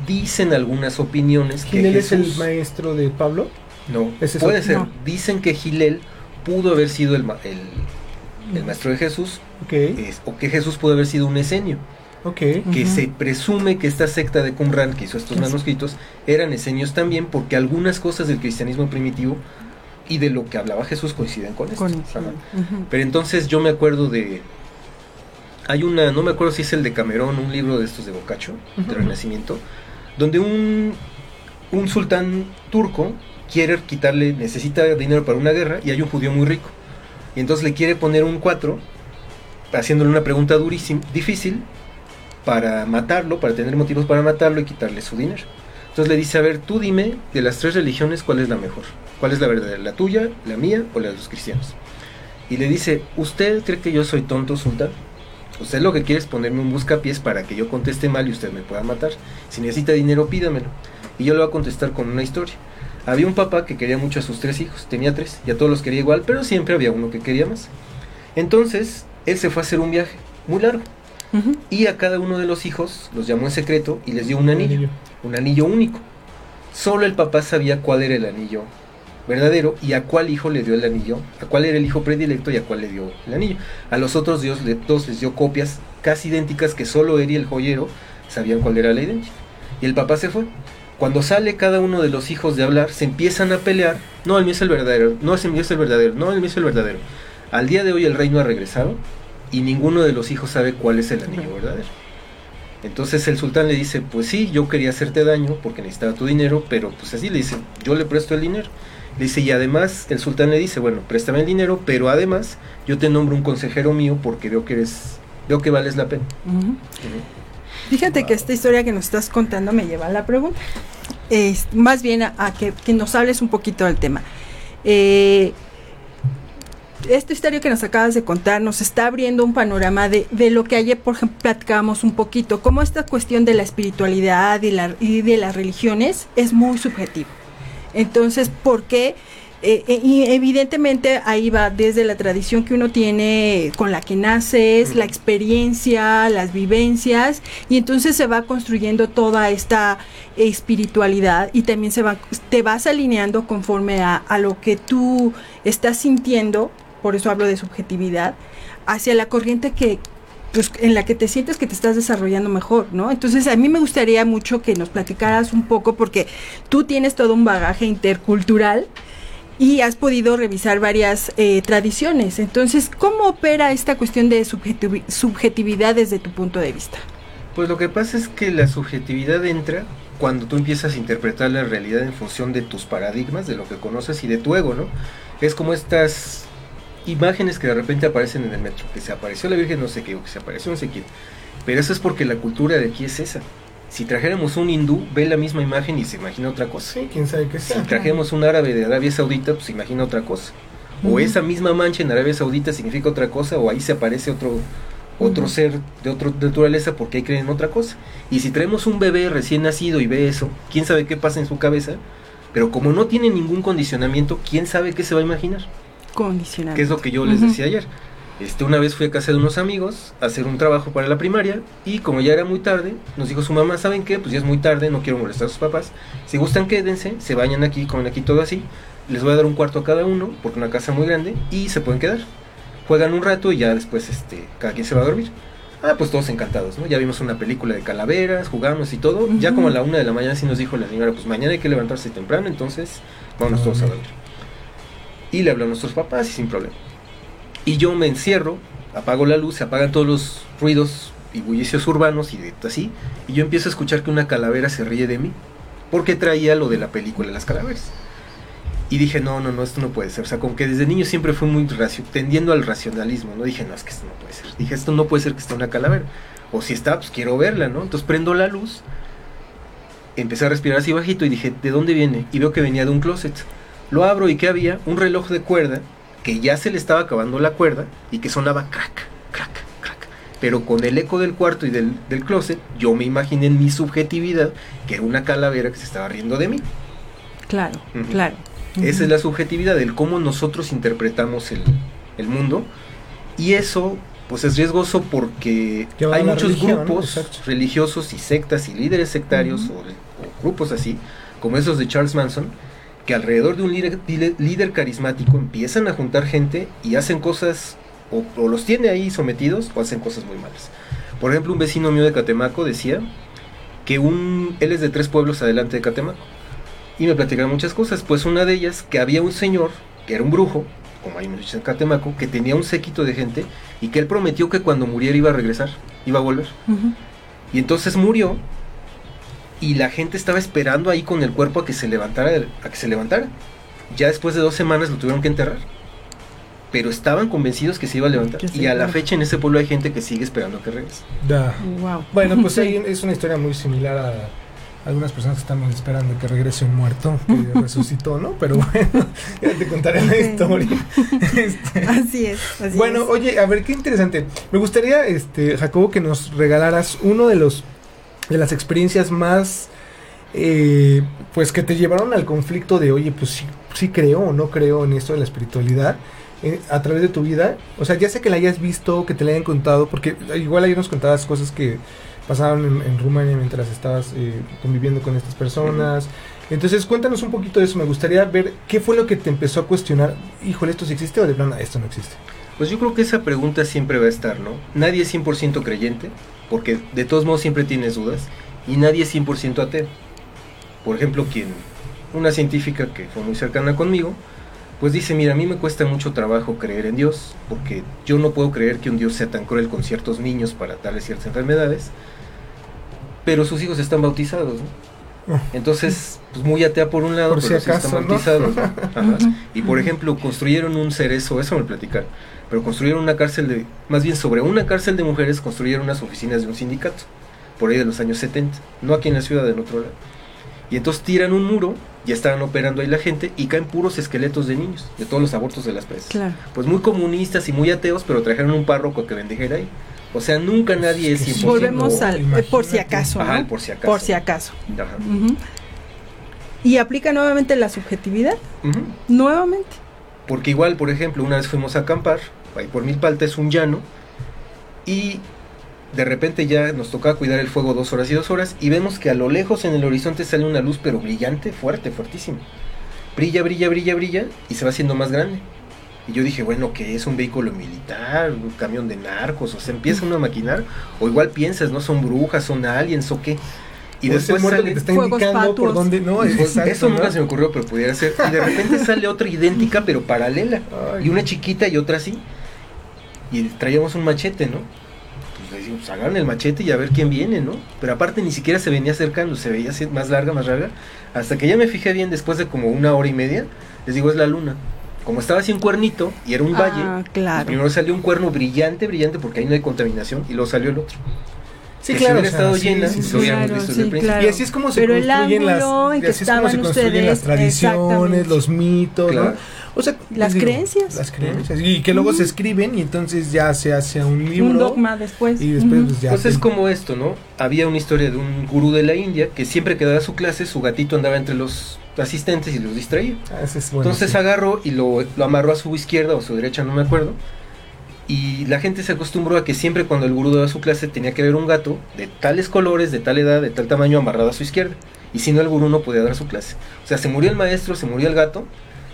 Dicen algunas opiniones que ¿Gilel es el Jesús- maestro de Pablo? no, es puede ser. No. Dicen que Gilel pudo haber sido el, ma- el, el maestro de Jesús, Ok, es- o que Jesús pudo haber sido un esenio. ok. Que se presume que esta secta de Qumran que hizo estos Es- manuscritos eran esenios también, porque algunas cosas del cristianismo primitivo y de lo que hablaba Jesús coinciden con esto. Pero entonces yo me acuerdo de. Hay una, no me acuerdo si es el de Camerón, un libro de estos de Boccaccio, Ujú. del Renacimiento, donde un, un sultán turco quiere quitarle, necesita dinero para una guerra y hay un judío muy rico. Y entonces le quiere poner un 4, haciéndole una pregunta durísima, difícil, para matarlo, para tener motivos para matarlo y quitarle su dinero. Entonces le dice, a ver, tú dime de las tres religiones cuál es la mejor. ¿Cuál es la verdadera? ¿La tuya, la mía o la de los cristianos? Y le dice, ¿usted cree que yo soy tonto, sultán? Usted lo que quiere es ponerme un buscapiés para que yo conteste mal y usted me pueda matar. Si necesita dinero, pídamelo. Y yo le voy a contestar con una historia. Había un papá que quería mucho a sus tres hijos, tenía tres, y a todos los quería igual, pero siempre había uno que quería más. Entonces, él se fue a hacer un viaje muy largo. Y a cada uno de los hijos los llamó en secreto y les dio un anillo, un anillo único. Solo el papá sabía cuál era el anillo verdadero y a cuál hijo le dio el anillo, a cuál era el hijo predilecto y a cuál le dio el anillo. A los otros Dios le, dos les dio copias casi idénticas que solo él y el joyero sabían cuál era la idéntica. Y el papá se fue. Cuando sale cada uno de los hijos de hablar, se empiezan a pelear. No, el mío es el verdadero. No, el mío es el verdadero. No, el mío es el verdadero. Al día de hoy el reino ha regresado y ninguno de los hijos sabe cuál es el anillo verdadero. Entonces el sultán le dice, pues sí, yo quería hacerte daño porque necesitaba tu dinero, pero pues así le dice, yo le presto el dinero. Le dice, y además el sultán le dice, bueno, préstame el dinero, pero además yo te nombro un consejero mío porque veo que eres, veo que vales la pena. Fíjate que esta historia que nos estás contando me lleva a la pregunta. Es, más bien a, a que, que nos hables un poquito del tema. Eh, esta historia que nos acabas de contar nos está abriendo un panorama de, de lo que ayer, por ejemplo, platicábamos un poquito, cómo esta cuestión de la espiritualidad y, la, y de las religiones es muy subjetivo. Entonces, ¿por qué? Eh, eh, y evidentemente ahí va desde la tradición que uno tiene con la que naces, la experiencia, las vivencias, y entonces se va construyendo toda esta espiritualidad y también se va, te vas alineando conforme a, a lo que tú estás sintiendo, por eso hablo de subjetividad, hacia la corriente que pues, en la que te sientes que te estás desarrollando mejor, ¿no? Entonces a mí me gustaría mucho que nos platicaras un poco porque tú tienes todo un bagaje intercultural y has podido revisar varias eh, tradiciones. Entonces, ¿cómo opera esta cuestión de subjetivi- subjetividad desde tu punto de vista? Pues lo que pasa es que la subjetividad entra cuando tú empiezas a interpretar la realidad en función de tus paradigmas, de lo que conoces y de tu ego, ¿no? Es como estas imágenes que de repente aparecen en el metro, que se apareció la Virgen no sé qué, o que se apareció no sé quién. Pero eso es porque la cultura de aquí es esa. Si trajéramos un hindú, ve la misma imagen y se imagina otra cosa. Sí, quién sabe qué Si sea. trajéramos un árabe de Arabia Saudita, pues se imagina otra cosa. O esa misma mancha en Arabia Saudita significa otra cosa, o ahí se aparece otro, otro ser de otra naturaleza porque ahí creen en otra cosa. Y si traemos un bebé recién nacido y ve eso, quién sabe qué pasa en su cabeza, pero como no tiene ningún condicionamiento, quién sabe qué se va a imaginar. Condicionamiento. Que es lo que yo les decía ayer. Este, una vez fui a casa de unos amigos a hacer un trabajo para la primaria y como ya era muy tarde, nos dijo su mamá, ¿saben qué? Pues ya es muy tarde, no quiero molestar a sus papás. Si gustan, quédense, se bañan aquí, comen aquí todo así. Les voy a dar un cuarto a cada uno, porque una casa muy grande, y se pueden quedar. Juegan un rato y ya después este, cada quien se va a dormir. Ah, pues todos encantados, ¿no? Ya vimos una película de calaveras, jugamos y todo. Ya como a la una de la mañana sí nos dijo la señora, pues mañana hay que levantarse temprano, entonces vamos todos a dormir. Y le habló a nuestros papás y sin problema. Y yo me encierro, apago la luz, se apagan todos los ruidos y bullicios urbanos y de, así, y yo empiezo a escuchar que una calavera se ríe de mí, porque traía lo de la película las calaveras. Y dije, no, no, no, esto no puede ser. O sea, como que desde niño siempre fui muy tendiendo al racionalismo, ¿no? Dije, no, es que esto no puede ser. Dije, esto no puede ser que esté una calavera. O si está, pues quiero verla, ¿no? Entonces prendo la luz, empecé a respirar así bajito y dije, ¿de dónde viene? Y veo que venía de un closet. Lo abro y ¿qué había? Un reloj de cuerda que ya se le estaba acabando la cuerda y que sonaba crack, crack, crack. Pero con el eco del cuarto y del, del closet, yo me imaginé en mi subjetividad que era una calavera que se estaba riendo de mí. Claro, claro. Esa es la subjetividad, del cómo nosotros interpretamos el, el mundo. Y eso, pues es riesgoso porque hay muchos grupos religiosos y sectas y líderes sectarios o, o grupos así, como esos de Charles Manson, que alrededor de un líder, carismático empiezan a juntar gente y hacen cosas, o, los tiene ahí sometidos, o hacen cosas muy malas. Por ejemplo, un vecino mío de Catemaco decía que un, él es de tres pueblos adelante de Catemaco. Y me platicaron muchas cosas, pues una de ellas, que había un señor, que era un brujo, como hay muchos en Catemaco, que tenía un séquito de gente y que él prometió que cuando muriera iba a regresar, iba a volver. Y entonces murió y la gente estaba esperando ahí con el cuerpo a que se levantara, a que se levantara. Ya después de dos semanas lo tuvieron que enterrar. Pero estaban convencidos que se iba a levantar. Y a la fecha en ese pueblo hay gente que sigue esperando a que regrese. Bueno, pues (laughs) es una historia muy similar a algunas personas que estamos esperando que regrese un muerto que (laughs) resucitó, ¿no? Pero bueno, (laughs) ya te contaré la historia. Este, así es. bueno, oye, a ver qué interesante. Me gustaría, este, Jacobo, que nos regalaras uno de los de las experiencias más, eh, pues que te llevaron al conflicto de, oye, pues sí, sí creo o no creo en esto de la espiritualidad eh, a través de tu vida. O sea, ya sé que la hayas visto, que te la hayan contado, porque igual ahí nos contabas cosas que pasaron en, Rumania mientras estabas eh, conviviendo con estas personas. Entonces, cuéntanos un poquito de eso. Me gustaría ver qué fue lo que te empezó a cuestionar. Híjole, ¿esto sí existe o de plano esto no existe? Pues yo creo que esa pregunta siempre va a estar, ¿no? Nadie es 100% creyente porque de todos modos siempre tienes dudas y nadie es 100% ateo. Por ejemplo, quien una científica que fue muy cercana conmigo, pues dice, mira, a mí me cuesta mucho trabajo creer en Dios, porque yo no puedo creer que un Dios sea tan cruel con ciertos niños para darles ciertas enfermedades, pero sus hijos están bautizados, ¿no? Ah. Entonces, pues muy atea por un lado, pero están bautizados. (laughs) Y por ejemplo, construyeron un cerezo, eso me platicaron pero construyeron una cárcel de, más bien sobre una cárcel de mujeres, construyeron unas oficinas de un sindicato, por ahí de los años 70, no aquí en la ciudad, en otro lado. Y entonces tiran un muro, ya estaban operando ahí la gente, y caen puros esqueletos de niños, de todos los abortos de las presas. Pues muy comunistas y muy ateos, pero trajeron un párroco que bendijera ahí. O sea, nunca nadie es, es Volvemos al eh, por si acaso. Ajá, por si acaso. Por si acaso. Y aplica nuevamente la subjetividad. Nuevamente. Porque igual, por ejemplo, una vez fuimos a acampar ahí por Milpalta es un llano, y de repente ya nos toca cuidar el fuego dos horas y dos horas, y vemos que a lo lejos en el horizonte sale una luz, pero brillante, fuerte, fuertísima. Brilla, brilla, brilla, brilla, y se va haciendo más grande. Y yo dije, bueno, que es un vehículo militar, un camión de narcos, o sea, empieza uno a maquinar, o igual piensas, ¿no? Son brujas, son aliens, o qué. Y después sale, que te está indicando por dónde no eso nunca se me ocurrió pero pudiera ser. Y de repente sale otra idéntica pero paralela. Y una chiquita y otra así y traíamos un machete, ¿no? Pues decimos, pues agarren el machete y a ver quién viene, ¿no? Pero aparte ni siquiera se venía acercando, se veía más larga, más larga. Hasta que ya me fijé bien después de como una hora y media, les digo, es la luna. Como estaba así un cuernito y era un ah, valle, claro. primero salió un cuerno brillante, brillante, porque ahí no hay contaminación, y luego salió el otro. Sí, que claro, si hubiera o sea, estado sí, llena, sí, sí, lo hubiéramos claro, visto sí, desde el principio. claro. Y así es como se Pero el construyen las, en y que así es como se construyen las tradiciones, los mitos, Claro. ¿no? O sea, Las digo, creencias. Las creencias. Y que luego se escriben y entonces ya se hace un libro. Un dogma después. Y después pues ya. Pues es como esto, ¿no? Había una historia de un gurú de la India que siempre que daba su clase, su gatito andaba entre los asistentes y los distraía. Ah, ese es bueno, Entonces sí. agarró y lo, lo amarró a su izquierda o su derecha, no me acuerdo. Y la gente se acostumbró a que siempre cuando el gurú daba su clase tenía que haber un gato de tales colores, de tal edad, de tal tamaño amarrado a su izquierda. Y si no, el gurú no podía dar su clase. O sea, se murió el maestro, se murió el gato,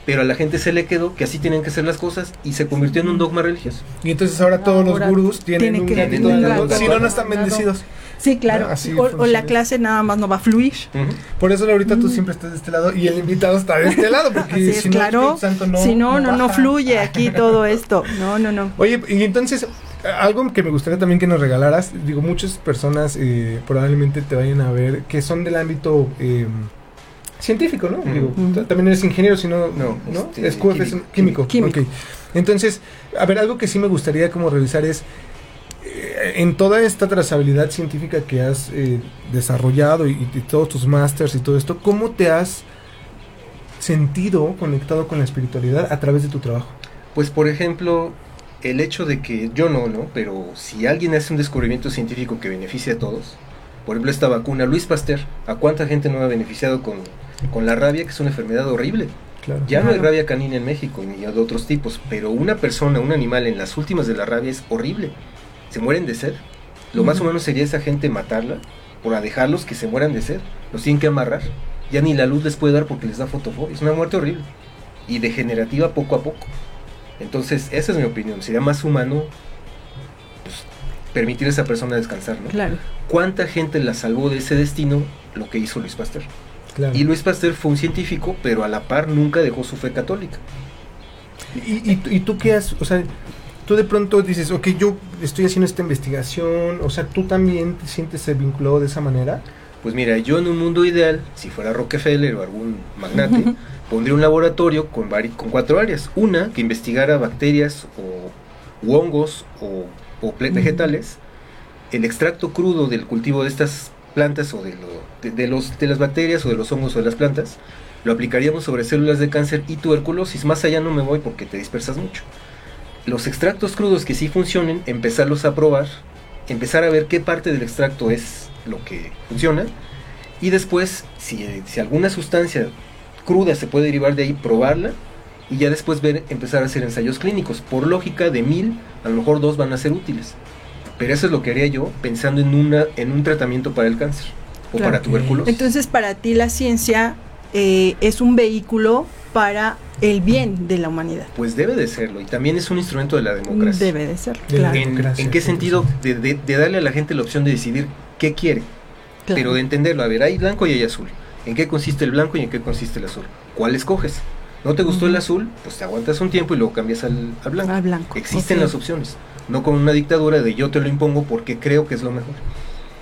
pero a la gente se le quedó que así tienen que ser las cosas y se convirtió en un dogma religioso. Y entonces ahora todos Ahora los gurús tienen un que Si no, no están bendecidos. Sí, claro. No, así o, la clase nada más no va a fluir. Por eso ahorita tú siempre estás de este lado y el invitado está de este lado. Porque Así es, si no, claro. Espíritu Santo no, si no, no, no fluye aquí todo esto. No, no, no. Oye, y entonces, algo que me gustaría también que nos regalaras, digo, muchas personas eh, probablemente te vayan a ver que son del ámbito eh, científico, ¿no? Digo, también eres ingeniero, si no, No, ¿no? este, es QF, es un- químico. químico. ok. Entonces, a ver, algo que sí me gustaría como revisar es, eh, en toda esta trazabilidad científica que has eh, desarrollado y, y todos tus másters y todo esto, ¿cómo te has sentido conectado con la espiritualidad a través de tu trabajo? Pues por ejemplo, el hecho de que yo no, ¿no? Pero si alguien hace un descubrimiento científico que beneficia a todos, por ejemplo esta vacuna, Luis Pasteur, ¿a cuánta gente no ha beneficiado con, con la rabia, que es una enfermedad horrible? Claro. Ya no hay rabia canina en México ni de otros tipos, pero una persona, un animal en las últimas de la rabia es horrible. Se mueren de sed. Lo más humano sería esa gente matarla por a dejarlos que se mueran de sed. Los tienen que amarrar. Ya ni la luz les puede dar porque les da fotofobia. Es una muerte horrible y degenerativa poco a poco. Entonces, esa es mi opinión. Sería más humano pues, permitir a esa persona descansar, ¿no? Claro. ¿Cuánta gente la salvó de ese destino lo que hizo Luis Pasteur? Claro. Y Luis Pasteur fue un científico, pero a la par nunca dejó su fe católica. ¿Y, y, tú- y tú qué has, o sea, tú de pronto dices, ok, yo estoy haciendo esta investigación, o sea, tú también te sientes eh, vinculado de esa manera? Pues mira, yo en un mundo ideal, si fuera Rockefeller o algún magnate, pondría un laboratorio con, vari- con cuatro áreas. Una, que investigara bacterias o hongos o, o vegetales, el extracto crudo del cultivo de estas plantas o de, lo- de- de los, de las bacterias o de los hongos o de las plantas, lo aplicaríamos sobre células de cáncer y tuberculosis. Más allá no me voy porque te dispersas mucho. Los extractos crudos que sí funcionen, empezarlos a probar, empezar a ver qué parte del extracto es lo que funciona y después, si, si alguna sustancia cruda se puede derivar de ahí, probarla y ya después ver, empezar a hacer ensayos clínicos. Por lógica, de mil, a lo mejor dos van a ser útiles. Pero eso es lo que haría yo pensando en, una, en un tratamiento para el cáncer o Claro. para tuberculosis. Entonces, para ti la ciencia eh, es un vehículo para el bien de la humanidad. pues debe de serlo y también es un instrumento de la democracia. Debe de ser, De- claro. ¿En, qué sentido? De, de- de darle a la gente la opción de decidir qué quiere. claro. Pero de entenderlo, a ver, hay blanco y hay azul. ¿En qué consiste el blanco y en qué consiste el azul? ¿Cuál escoges? ¿No te gustó el azul? Pues te aguantas un tiempo y luego cambias al, al blanco. Al blanco. Existen las opciones. No con una dictadura de yo te lo impongo porque creo que es lo mejor.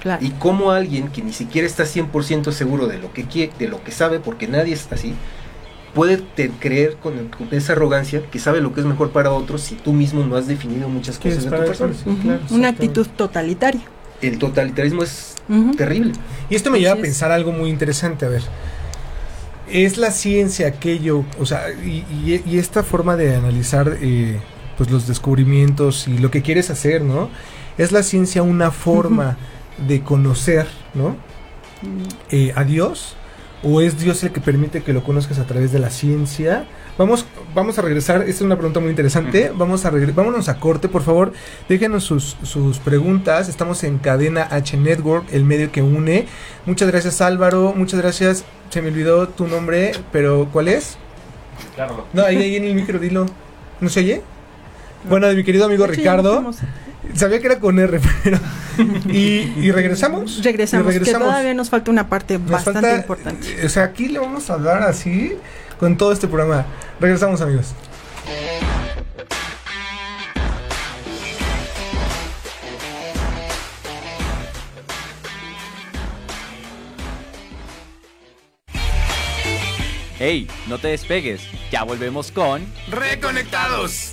Claro. Y como alguien que ni siquiera está 100% seguro de lo que quiere, de lo que sabe, porque nadie está así, puede te creer con, con esa arrogancia que sabe lo que es mejor para otros si tú mismo no has definido muchas ¿Qué cosas de tu persona. Sí, claro, Una actitud totalitaria. El totalitarismo es terrible. Y esto me lleva a pensar algo muy interesante, a ver. Es la ciencia aquello, o sea, y, y- y esta forma de analizar eh, pues los descubrimientos y lo que quieres hacer, ¿no? Es la ciencia una forma de conocer, ¿no? Eh, a Dios o es Dios el que permite que lo conozcas a través de la ciencia? Vamos, vamos a regresar. Esta es una pregunta muy interesante. Vamos a regre- vámonos a corte, por favor. Déjenos sus, sus preguntas. Estamos en Cadena H Network, el medio que une. Muchas gracias, Álvaro. Muchas gracias. Se me olvidó tu nombre, pero ¿cuál es? Claro. No, ahí, ahí en el micro, dilo. ¿No se oye? Bueno, de mi querido amigo Ricardo. Sabía que era con R, (laughs) pero. ¿Y, y regresamos? (laughs) Regresamos, Y que todavía nos falta una parte Nos bastante falta- importante. O sea, aquí le vamos a hablar así con todo este programa. Regresamos, amigos. Hey, no te despegues. Ya volvemos con Reconectados.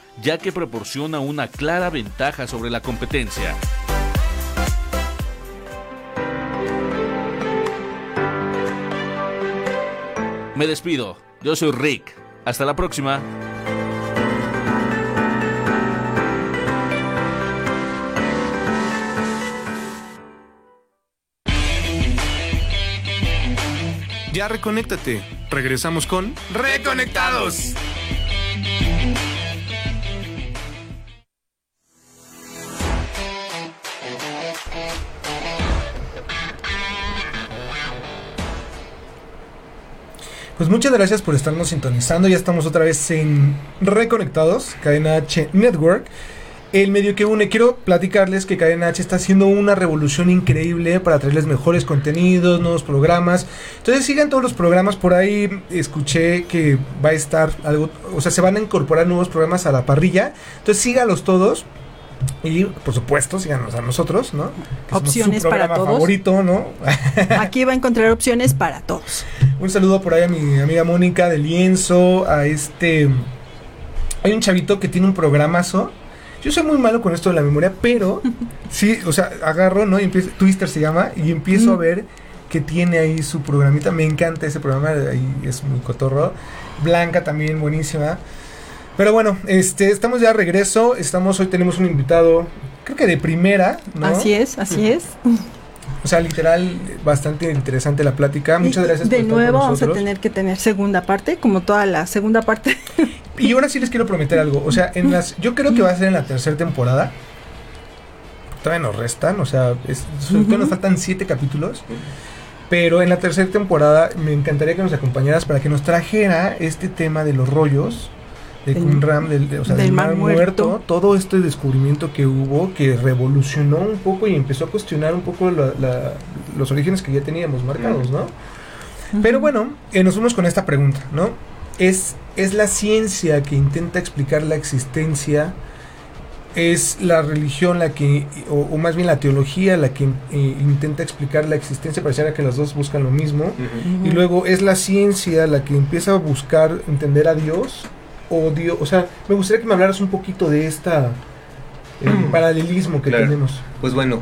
ya que proporciona una clara ventaja sobre la competencia. Me despido, yo soy Rick. Hasta la próxima. Ya reconéctate. Regresamos con Reconectados. Pues muchas gracias por estarnos sintonizando. Ya estamos otra vez en Reconectados, Cadena H Network. El medio que une, quiero platicarles que Cadena H está haciendo una revolución increíble para traerles mejores contenidos, nuevos programas. Entonces sigan todos los programas por ahí. Escuché que va a estar algo, o sea, se van a incorporar nuevos programas a la parrilla. Entonces sígalos todos. Y por supuesto, síganos a nosotros, ¿no? Que opciones para todos. favorito, ¿no? (laughs) Aquí va a encontrar opciones para todos. Un saludo por ahí a mi amiga Mónica de Lienzo, a este... Hay un chavito que tiene un programazo. Yo soy muy malo con esto de la memoria, pero (laughs) sí, o sea, agarro, ¿no? Y empiezo, Twister se llama, y empiezo a ver que tiene ahí su programita. Me encanta ese programa, ahí es muy cotorro. Blanca también, buenísima. Pero bueno, este, estamos ya de regreso. Estamos, hoy tenemos un invitado, creo que de primera, ¿no? Así es, así es. O sea, literal, bastante interesante la plática. Muchas gracias De nuevo vamos a tener que tener segunda parte, como toda la segunda parte. Y ahora sí les quiero prometer algo. O sea, en las, yo creo que va a ser en la tercera temporada. Todavía nos restan, o sea, es, todavía nos faltan siete capítulos. Pero en la tercera temporada me encantaría que nos acompañaras para que nos trajera este tema de los rollos de Kunram, del, o sea, del, mar, muerto. todo este descubrimiento que hubo que revolucionó un poco y empezó a cuestionar un poco los orígenes que ya teníamos marcados, ¿no? Pero bueno, eh, nos fuimos con esta pregunta, ¿no? ¿Es, ¿Es la ciencia que intenta explicar la existencia? ¿Es la religión la que, o, más bien la teología la que eh, intenta explicar la existencia? Pareciera que las dos buscan lo mismo. Y luego, ¿es la ciencia la que empieza a buscar entender a Dios? Odio. O sea, me gustaría que me hablaras un poquito de esta eh, mm. paralelismo que tenemos. Pues bueno,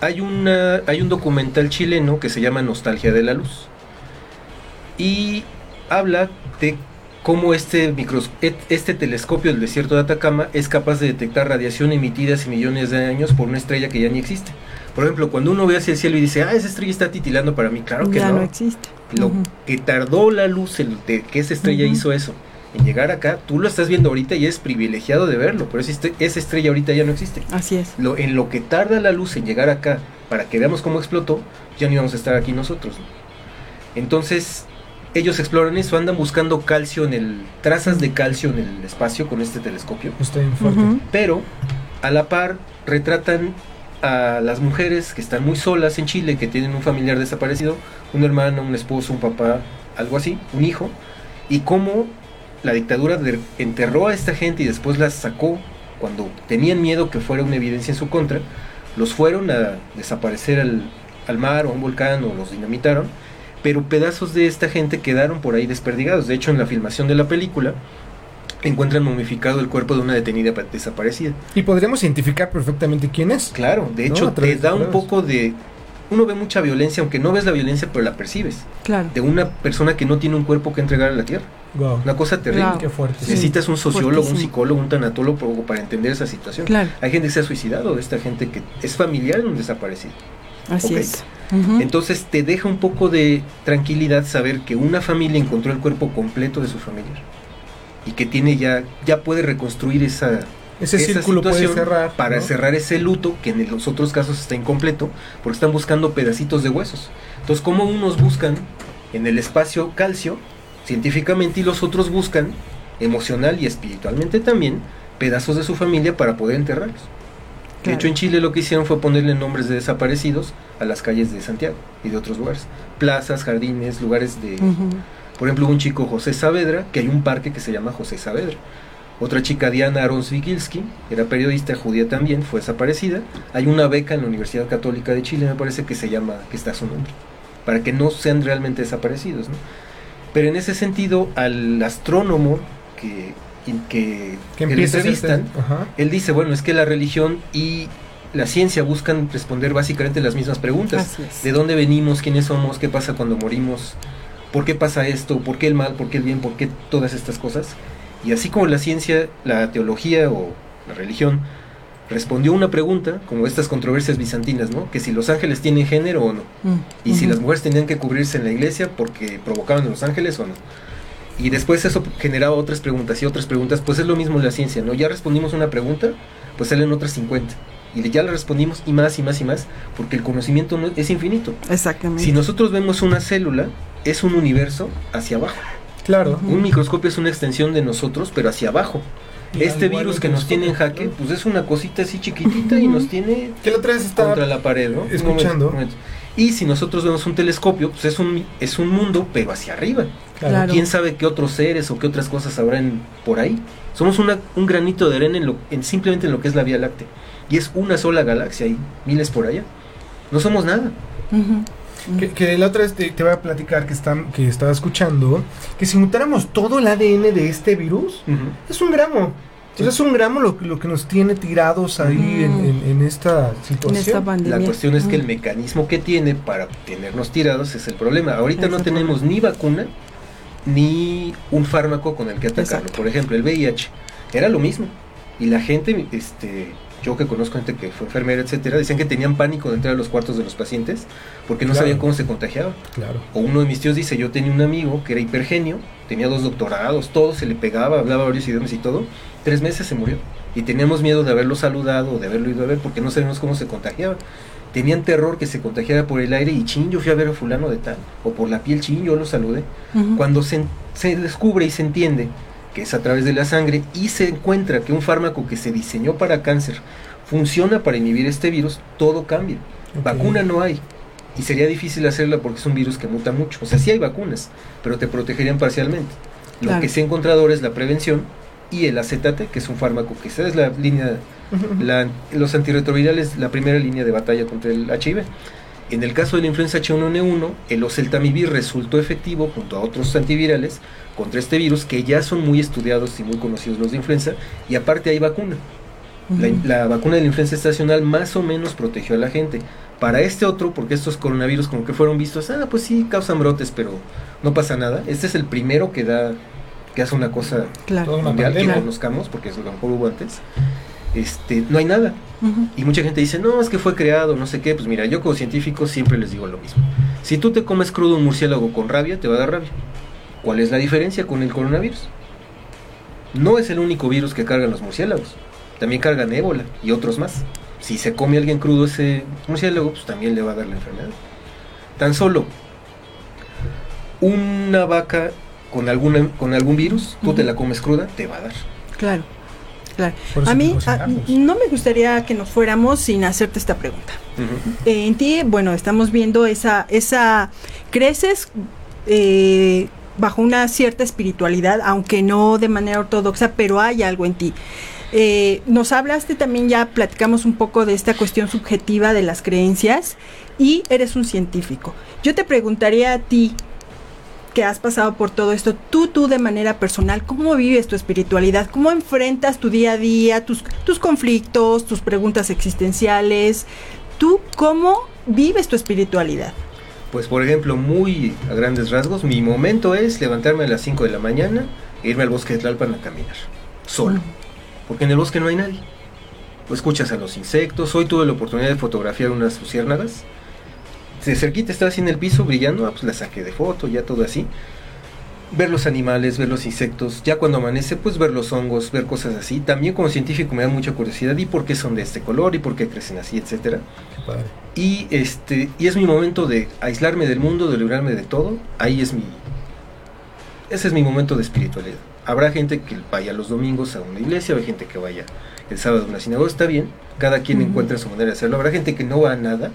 hay, una, hay un documental chileno que se llama Nostalgia de la Luz. Y habla de cómo este, micros este telescopio del desierto de Atacama es capaz de detectar radiación emitida hace millones de años por una estrella que ya ni existe. Por ejemplo, cuando uno ve hacia el cielo y dice, ah, esa estrella está titilando para mí, claro que ya no. existe. Lo que tardó la luz el, de que esa estrella hizo eso en llegar acá, tú lo estás viendo ahorita y es privilegiado de verlo, pero esa estrella ahorita ya no existe. Así es. Lo, en lo que tarda la luz en llegar acá para que veamos cómo explotó, ya no íbamos a estar aquí nosotros. Entonces, ellos exploran eso, andan buscando calcio en el, trazas de calcio en el espacio con este telescopio. Está bien fuerte. Pero, a la par, retratan a las mujeres que están muy solas en Chile, que tienen un familiar desaparecido, un hermano, un esposo, un papá, algo así, un hijo, y cómo la dictadura enterró a esta gente y después las sacó cuando tenían miedo que fuera una evidencia en su contra, los fueron a desaparecer al, al mar o a un volcán o los dinamitaron, pero pedazos de esta gente quedaron por ahí desperdigados. De hecho, en la filmación de la película encuentran momificado el cuerpo de una detenida desaparecida. ¿Y podríamos identificar perfectamente quién es? Claro, de hecho te da un poco de uno ve mucha violencia, aunque no ves la violencia, pero la percibes. Claro. De una persona que no tiene un cuerpo que entregar a la tierra. Wow. Una cosa terrible. Wow. Qué fuerte. Sí. Necesitas un sociólogo, un psicólogo, un tanatólogo para entender esa situación. Claro. Hay gente que se ha suicidado, de esta gente que es familiar de un desaparecido. Así es. Entonces te deja un poco de tranquilidad saber que una familia encontró el cuerpo completo de su familiar y que tiene ya ya puede reconstruir esa Ese esa círculo puede situación cerrar. para ¿no? cerrar ese luto que en los otros casos está incompleto porque están buscando pedacitos de huesos. Entonces, como unos buscan en el espacio calcio científicamente y los otros buscan emocional y espiritualmente también pedazos de su familia para poder enterrarlos. De hecho, en Chile lo que hicieron fue ponerle nombres de desaparecidos a las calles de Santiago y de otros lugares. Plazas, jardines, lugares de... Por ejemplo, un chico José Saavedra, que hay un parque que se llama José Saavedra. Otra chica Diana Aronsvigilski, era periodista judía también, fue desaparecida. Hay una beca en la Universidad Católica de Chile, me parece que se llama, que está a su nombre, para que no sean realmente desaparecidos. ¿no? Pero en ese sentido, al astrónomo que, que, Que entrevistan, él dice, bueno, es que la religión y la ciencia buscan responder básicamente las mismas preguntas. ¿De dónde venimos? ¿Quiénes somos? ¿Qué pasa cuando morimos? ¿Por qué pasa esto? ¿Por qué el mal? ¿Por qué el bien? ¿Por qué todas estas cosas? Y así como la ciencia, la teología o la religión respondió una pregunta, como estas controversias bizantinas, ¿no? Que si los ángeles tienen género o no. Mm. Y si las mujeres tenían que cubrirse en la iglesia porque provocaban a los ángeles o no. Y después eso generaba otras preguntas y otras preguntas, pues es lo mismo en la ciencia, ¿no? Ya respondimos una pregunta, pues salen otras 50. Y ya la respondimos y más y más y más, porque el conocimiento no- es infinito. Exactamente. Si nosotros vemos una célula, es un universo hacia abajo. Claro. Un microscopio es una extensión de nosotros, pero hacia abajo. Y Este virus que nos tiene en jaque, pues es una cosita así chiquitita y nos tiene Que la otra vez estaba contra la pared, ¿no? Un escuchando. momento, un momento. Y si nosotros vemos un telescopio, pues es un, es un mundo, pero hacia arriba. Claro. ¿Quién sabe qué otros seres o qué otras cosas habrán por ahí? Somos una- un granito de arena en lo, en simplemente en lo que es la Vía Láctea. Y es una sola galaxia y miles por allá. No somos nada. Que, que la otra vez te, te voy a platicar que, está, que estaba escuchando que si juntáramos todo el ADN de este virus, es un gramo. O sea, es un gramo lo, lo que nos tiene tirados ahí Mm. en, en- en esta En situación. esta pandemia. La cuestión es que el mecanismo que tiene para tenernos tirados es el problema. Ahorita no tenemos ni vacuna ni un fármaco con el que atacarlo. Exacto. Por ejemplo, el VIH era lo mismo. Y la gente, este, yo que conozco gente que fue enfermera, etcétera, decían que tenían pánico de entrar a los cuartos de los pacientes porque no Claro. sabían cómo se contagiaba. Claro. O uno de mis tíos dice, yo tenía un amigo que era hipergenio, tenía dos doctorados, todo se le pegaba, hablaba varios idiomas y todo. Tres meses se murió. Y teníamos miedo de haberlo saludado o de haberlo ido a ver porque no sabíamos cómo se contagiaba. Tenían terror que se contagiara por el aire y chin, yo fui a ver a fulano de tal. O por la piel, chin, yo lo saludé. Ujú. Cuando se, se descubre y se entiende que es a través de la sangre y se encuentra que un fármaco que se diseñó para cáncer funciona para inhibir este virus, todo cambia. Vacuna no hay. Y sería difícil hacerla porque es un virus que muta mucho. O sea, sí hay vacunas, pero te protegerían parcialmente. Lo Claro. que se ha encontrado ahora es la prevención y el acetate, que es un fármaco que esa es la línea, la- los antirretrovirales, la primera línea de batalla contra el HIV. En el caso de la influenza H1N1, el oseltamivir resultó efectivo junto a otros antivirales contra este virus que ya son muy estudiados y muy conocidos los de influenza y aparte hay vacuna. La, vacuna de la influenza estacional más o menos protegió a la gente. Para este otro, porque estos coronavirus como que fueron vistos, ah, pues sí, causan brotes, pero no pasa nada. Este es el primero que da, que hace una cosa Claro. Mundial que conozcamos, porque es lo mejor hubo antes. Este, no hay nada. Y mucha gente dice, no, es que fue creado, no sé qué. Pues mira, yo como científico siempre les digo lo mismo. Si tú te comes crudo un murciélago con rabia, te va a dar rabia. ¿Cuál es la diferencia con el coronavirus? No es el único virus que cargan los murciélagos. También cargan ébola y otros más. Si se come alguien crudo ese murciélago, pues también le va a dar la enfermedad. Tan solo una vaca con, alguna, con algún virus, tú te la comes cruda, te va a dar. Claro. Claro. Por eso A mí a- no me gustaría que nos fuéramos sin hacerte esta pregunta. Eh, en ti, bueno, estamos viendo esa, esa, creces eh, bajo una cierta espiritualidad, aunque no de manera ortodoxa, pero hay algo en ti. Eh, nos hablaste también, ya platicamos un poco de esta cuestión subjetiva de las creencias y eres un científico. Yo te preguntaría a ti, que has pasado por todo esto, tú, tú de manera personal, ¿cómo vives tu espiritualidad? ¿Cómo enfrentas tu día a día, tus, tus conflictos, tus preguntas existenciales? ¿Tú cómo vives tu espiritualidad? Pues por ejemplo, muy a grandes rasgos, mi momento es levantarme a las 5 de la mañana e irme al bosque de Tlalpan a caminar, solo, porque en el bosque no hay nadie. Pues escuchas a los insectos, hoy tuve la oportunidad de fotografiar unas luciérnagas, de cerquita estaba así en el piso brillando, ah, pues la saqué de foto, ya todo así. Ver los animales, ver los insectos, ya cuando amanece, pues ver los hongos, ver cosas así. También como científico me da mucha curiosidad y por qué son de este color y por qué crecen así, etcétera. Y este y es mi momento de aislarme del mundo, de librarme de todo. Ahí es mi ese es mi momento de espiritualidad. Habrá gente que vaya los domingos a una iglesia, habrá gente que vaya el sábado a una sinagoga, está bien. Cada quien encuentra su manera de hacerlo. Habrá gente que no va a nada,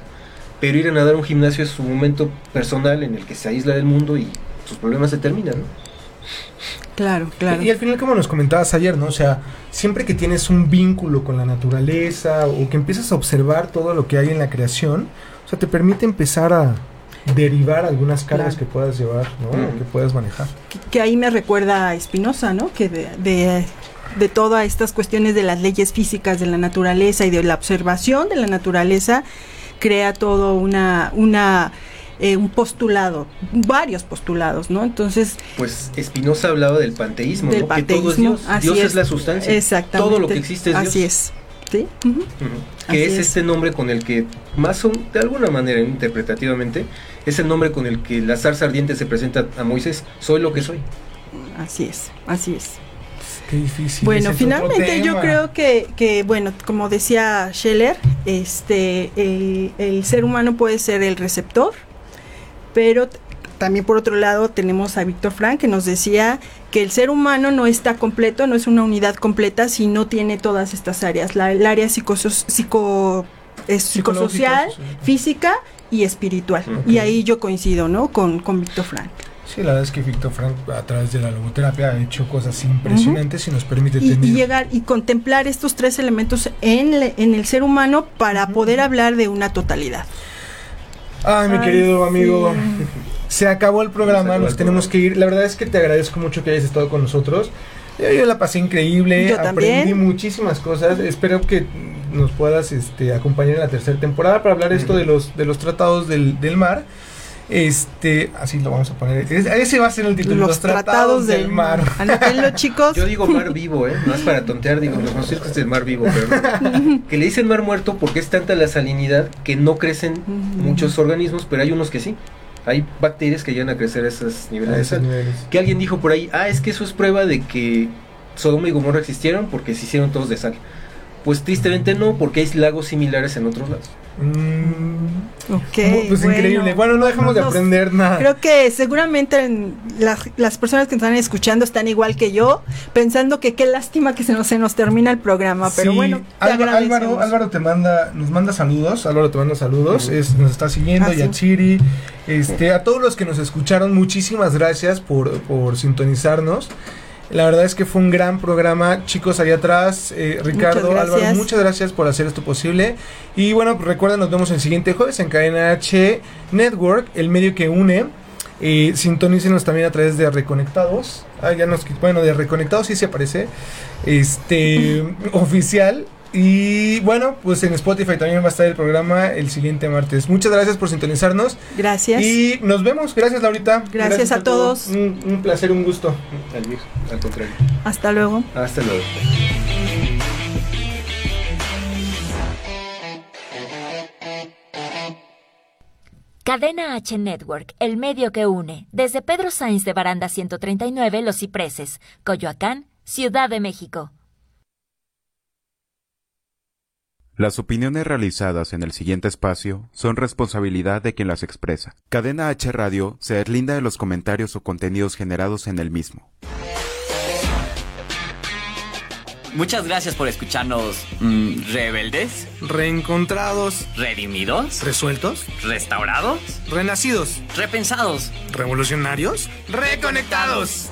pero ir a nadar a un gimnasio es su momento personal en el que se aísla del mundo y sus problemas se terminan, ¿no? Claro, claro. Y, al final, como nos comentabas ayer, ¿no? O sea, siempre que tienes un vínculo con la naturaleza o que empiezas a observar todo lo que hay en la creación, o sea, te permite empezar a derivar algunas cargas que puedas llevar, ¿no? Que puedas manejar. Que, ahí me recuerda a Espinosa, ¿no? Que de, de, de todas estas cuestiones de las leyes físicas de la naturaleza y de la observación de la naturaleza, crea todo una... una eh, un postulado, varios postulados, ¿no? Entonces... Pues Espinosa hablaba del panteísmo, ¿no? que todo es Dios. Dios es. la sustancia. Exactamente. Todo lo que existe es Dios. Así es. ¿Sí? Que es, este nombre con el que, más o, de alguna manera interpretativamente, es el nombre con el que la zarza ardiente se presenta a Moisés. Soy lo que soy. Así es, así es. Qué difícil. Bueno, finalmente yo creo que, que, bueno, como decía Scheller, este, el, el ser humano puede ser el receptor, pero también por otro lado tenemos a Víctor Frank que nos decía que el ser humano no está completo, no es una unidad completa si no tiene todas estas áreas, la, el área psicosos, psico, es psicosocial, física y espiritual. Y ahí yo coincido, ¿no? Con, con Víctor Frank. Sí, la verdad es que Víctor Frank a través de la logoterapia ha hecho cosas impresionantes y nos permite y, tener... y llegar y contemplar estos tres elementos en, en el ser humano para poder hablar de una totalidad. Ay, mi querido amigo. Se acabó el programa, nos tenemos que ir. La verdad es que te agradezco mucho que hayas estado con nosotros. Yo, la pasé increíble, Yo aprendí también. muchísimas cosas. Espero que nos puedas este, acompañar en la tercera temporada para hablar esto de los de los tratados del, del mar. Este, así lo vamos a poner. Es- Ese va a ser el título. Los, tratados, del mar. Anótenlo, chicos. Yo digo mar vivo, ¿eh? No es para tontear, digo, los conceptos es del mar vivo, pero no. (laughs) que le dicen mar muerto porque es tanta la salinidad que no crecen muchos organismos, pero hay unos que sí. Hay bacterias que llegan a crecer a esos niveles A de esos sal. niveles. Que alguien dijo por ahí, ah, es que eso es prueba de que Sodoma y Gomorra existieron porque se hicieron todos de sal. Pues tristemente no, porque hay lagos similares en otros lados. Mm, Ok, pues increíble. Bueno, no dejamos de nos- aprender nada. Creo que seguramente en las, las personas que nos están escuchando están igual que yo, pensando que qué lástima que se nos, se nos termina el programa, pero Sí, bueno, te Álvaro. Álvaro, Álvaro te manda, nos manda saludos, Álvaro te manda saludos, es, nos está siguiendo, Ah, sí. Yatsiri, este, a todos los que nos escucharon, muchísimas gracias por, por sintonizarnos. La verdad es que fue un gran programa, chicos allá atrás, eh, Ricardo, Muchas Álvaro, muchas gracias por hacer esto posible. Y bueno, pues recuerden, nos vemos el siguiente jueves en Cadena H Network, el medio que une. Eh, sintonícenos también a través de Reconectados. Ah, ya nos, bueno, de Reconectados sí se aparece. Este (laughs) oficial. Y bueno, pues en Spotify también va a estar el programa el siguiente martes. Muchas gracias por sintonizarnos. Gracias. Y nos vemos. Gracias, Laurita. Gracias a todo. todos. Un, un placer, un gusto. Al, al contrario. Hasta luego. Hasta luego. Cadena H Network, el medio que une. Desde Pedro Sainz de Baranda 139, Los Cipreses, Coyoacán, Ciudad de México. Las opiniones realizadas en el siguiente espacio son responsabilidad de quien las expresa. Cadena H Radio se deslinda de los comentarios o contenidos generados en el mismo. Muchas gracias por escucharnos. Mm, rebeldes, Reencontrados, redimidos, resueltos, restaurados, renacidos, repensados. revolucionarios, reconectados.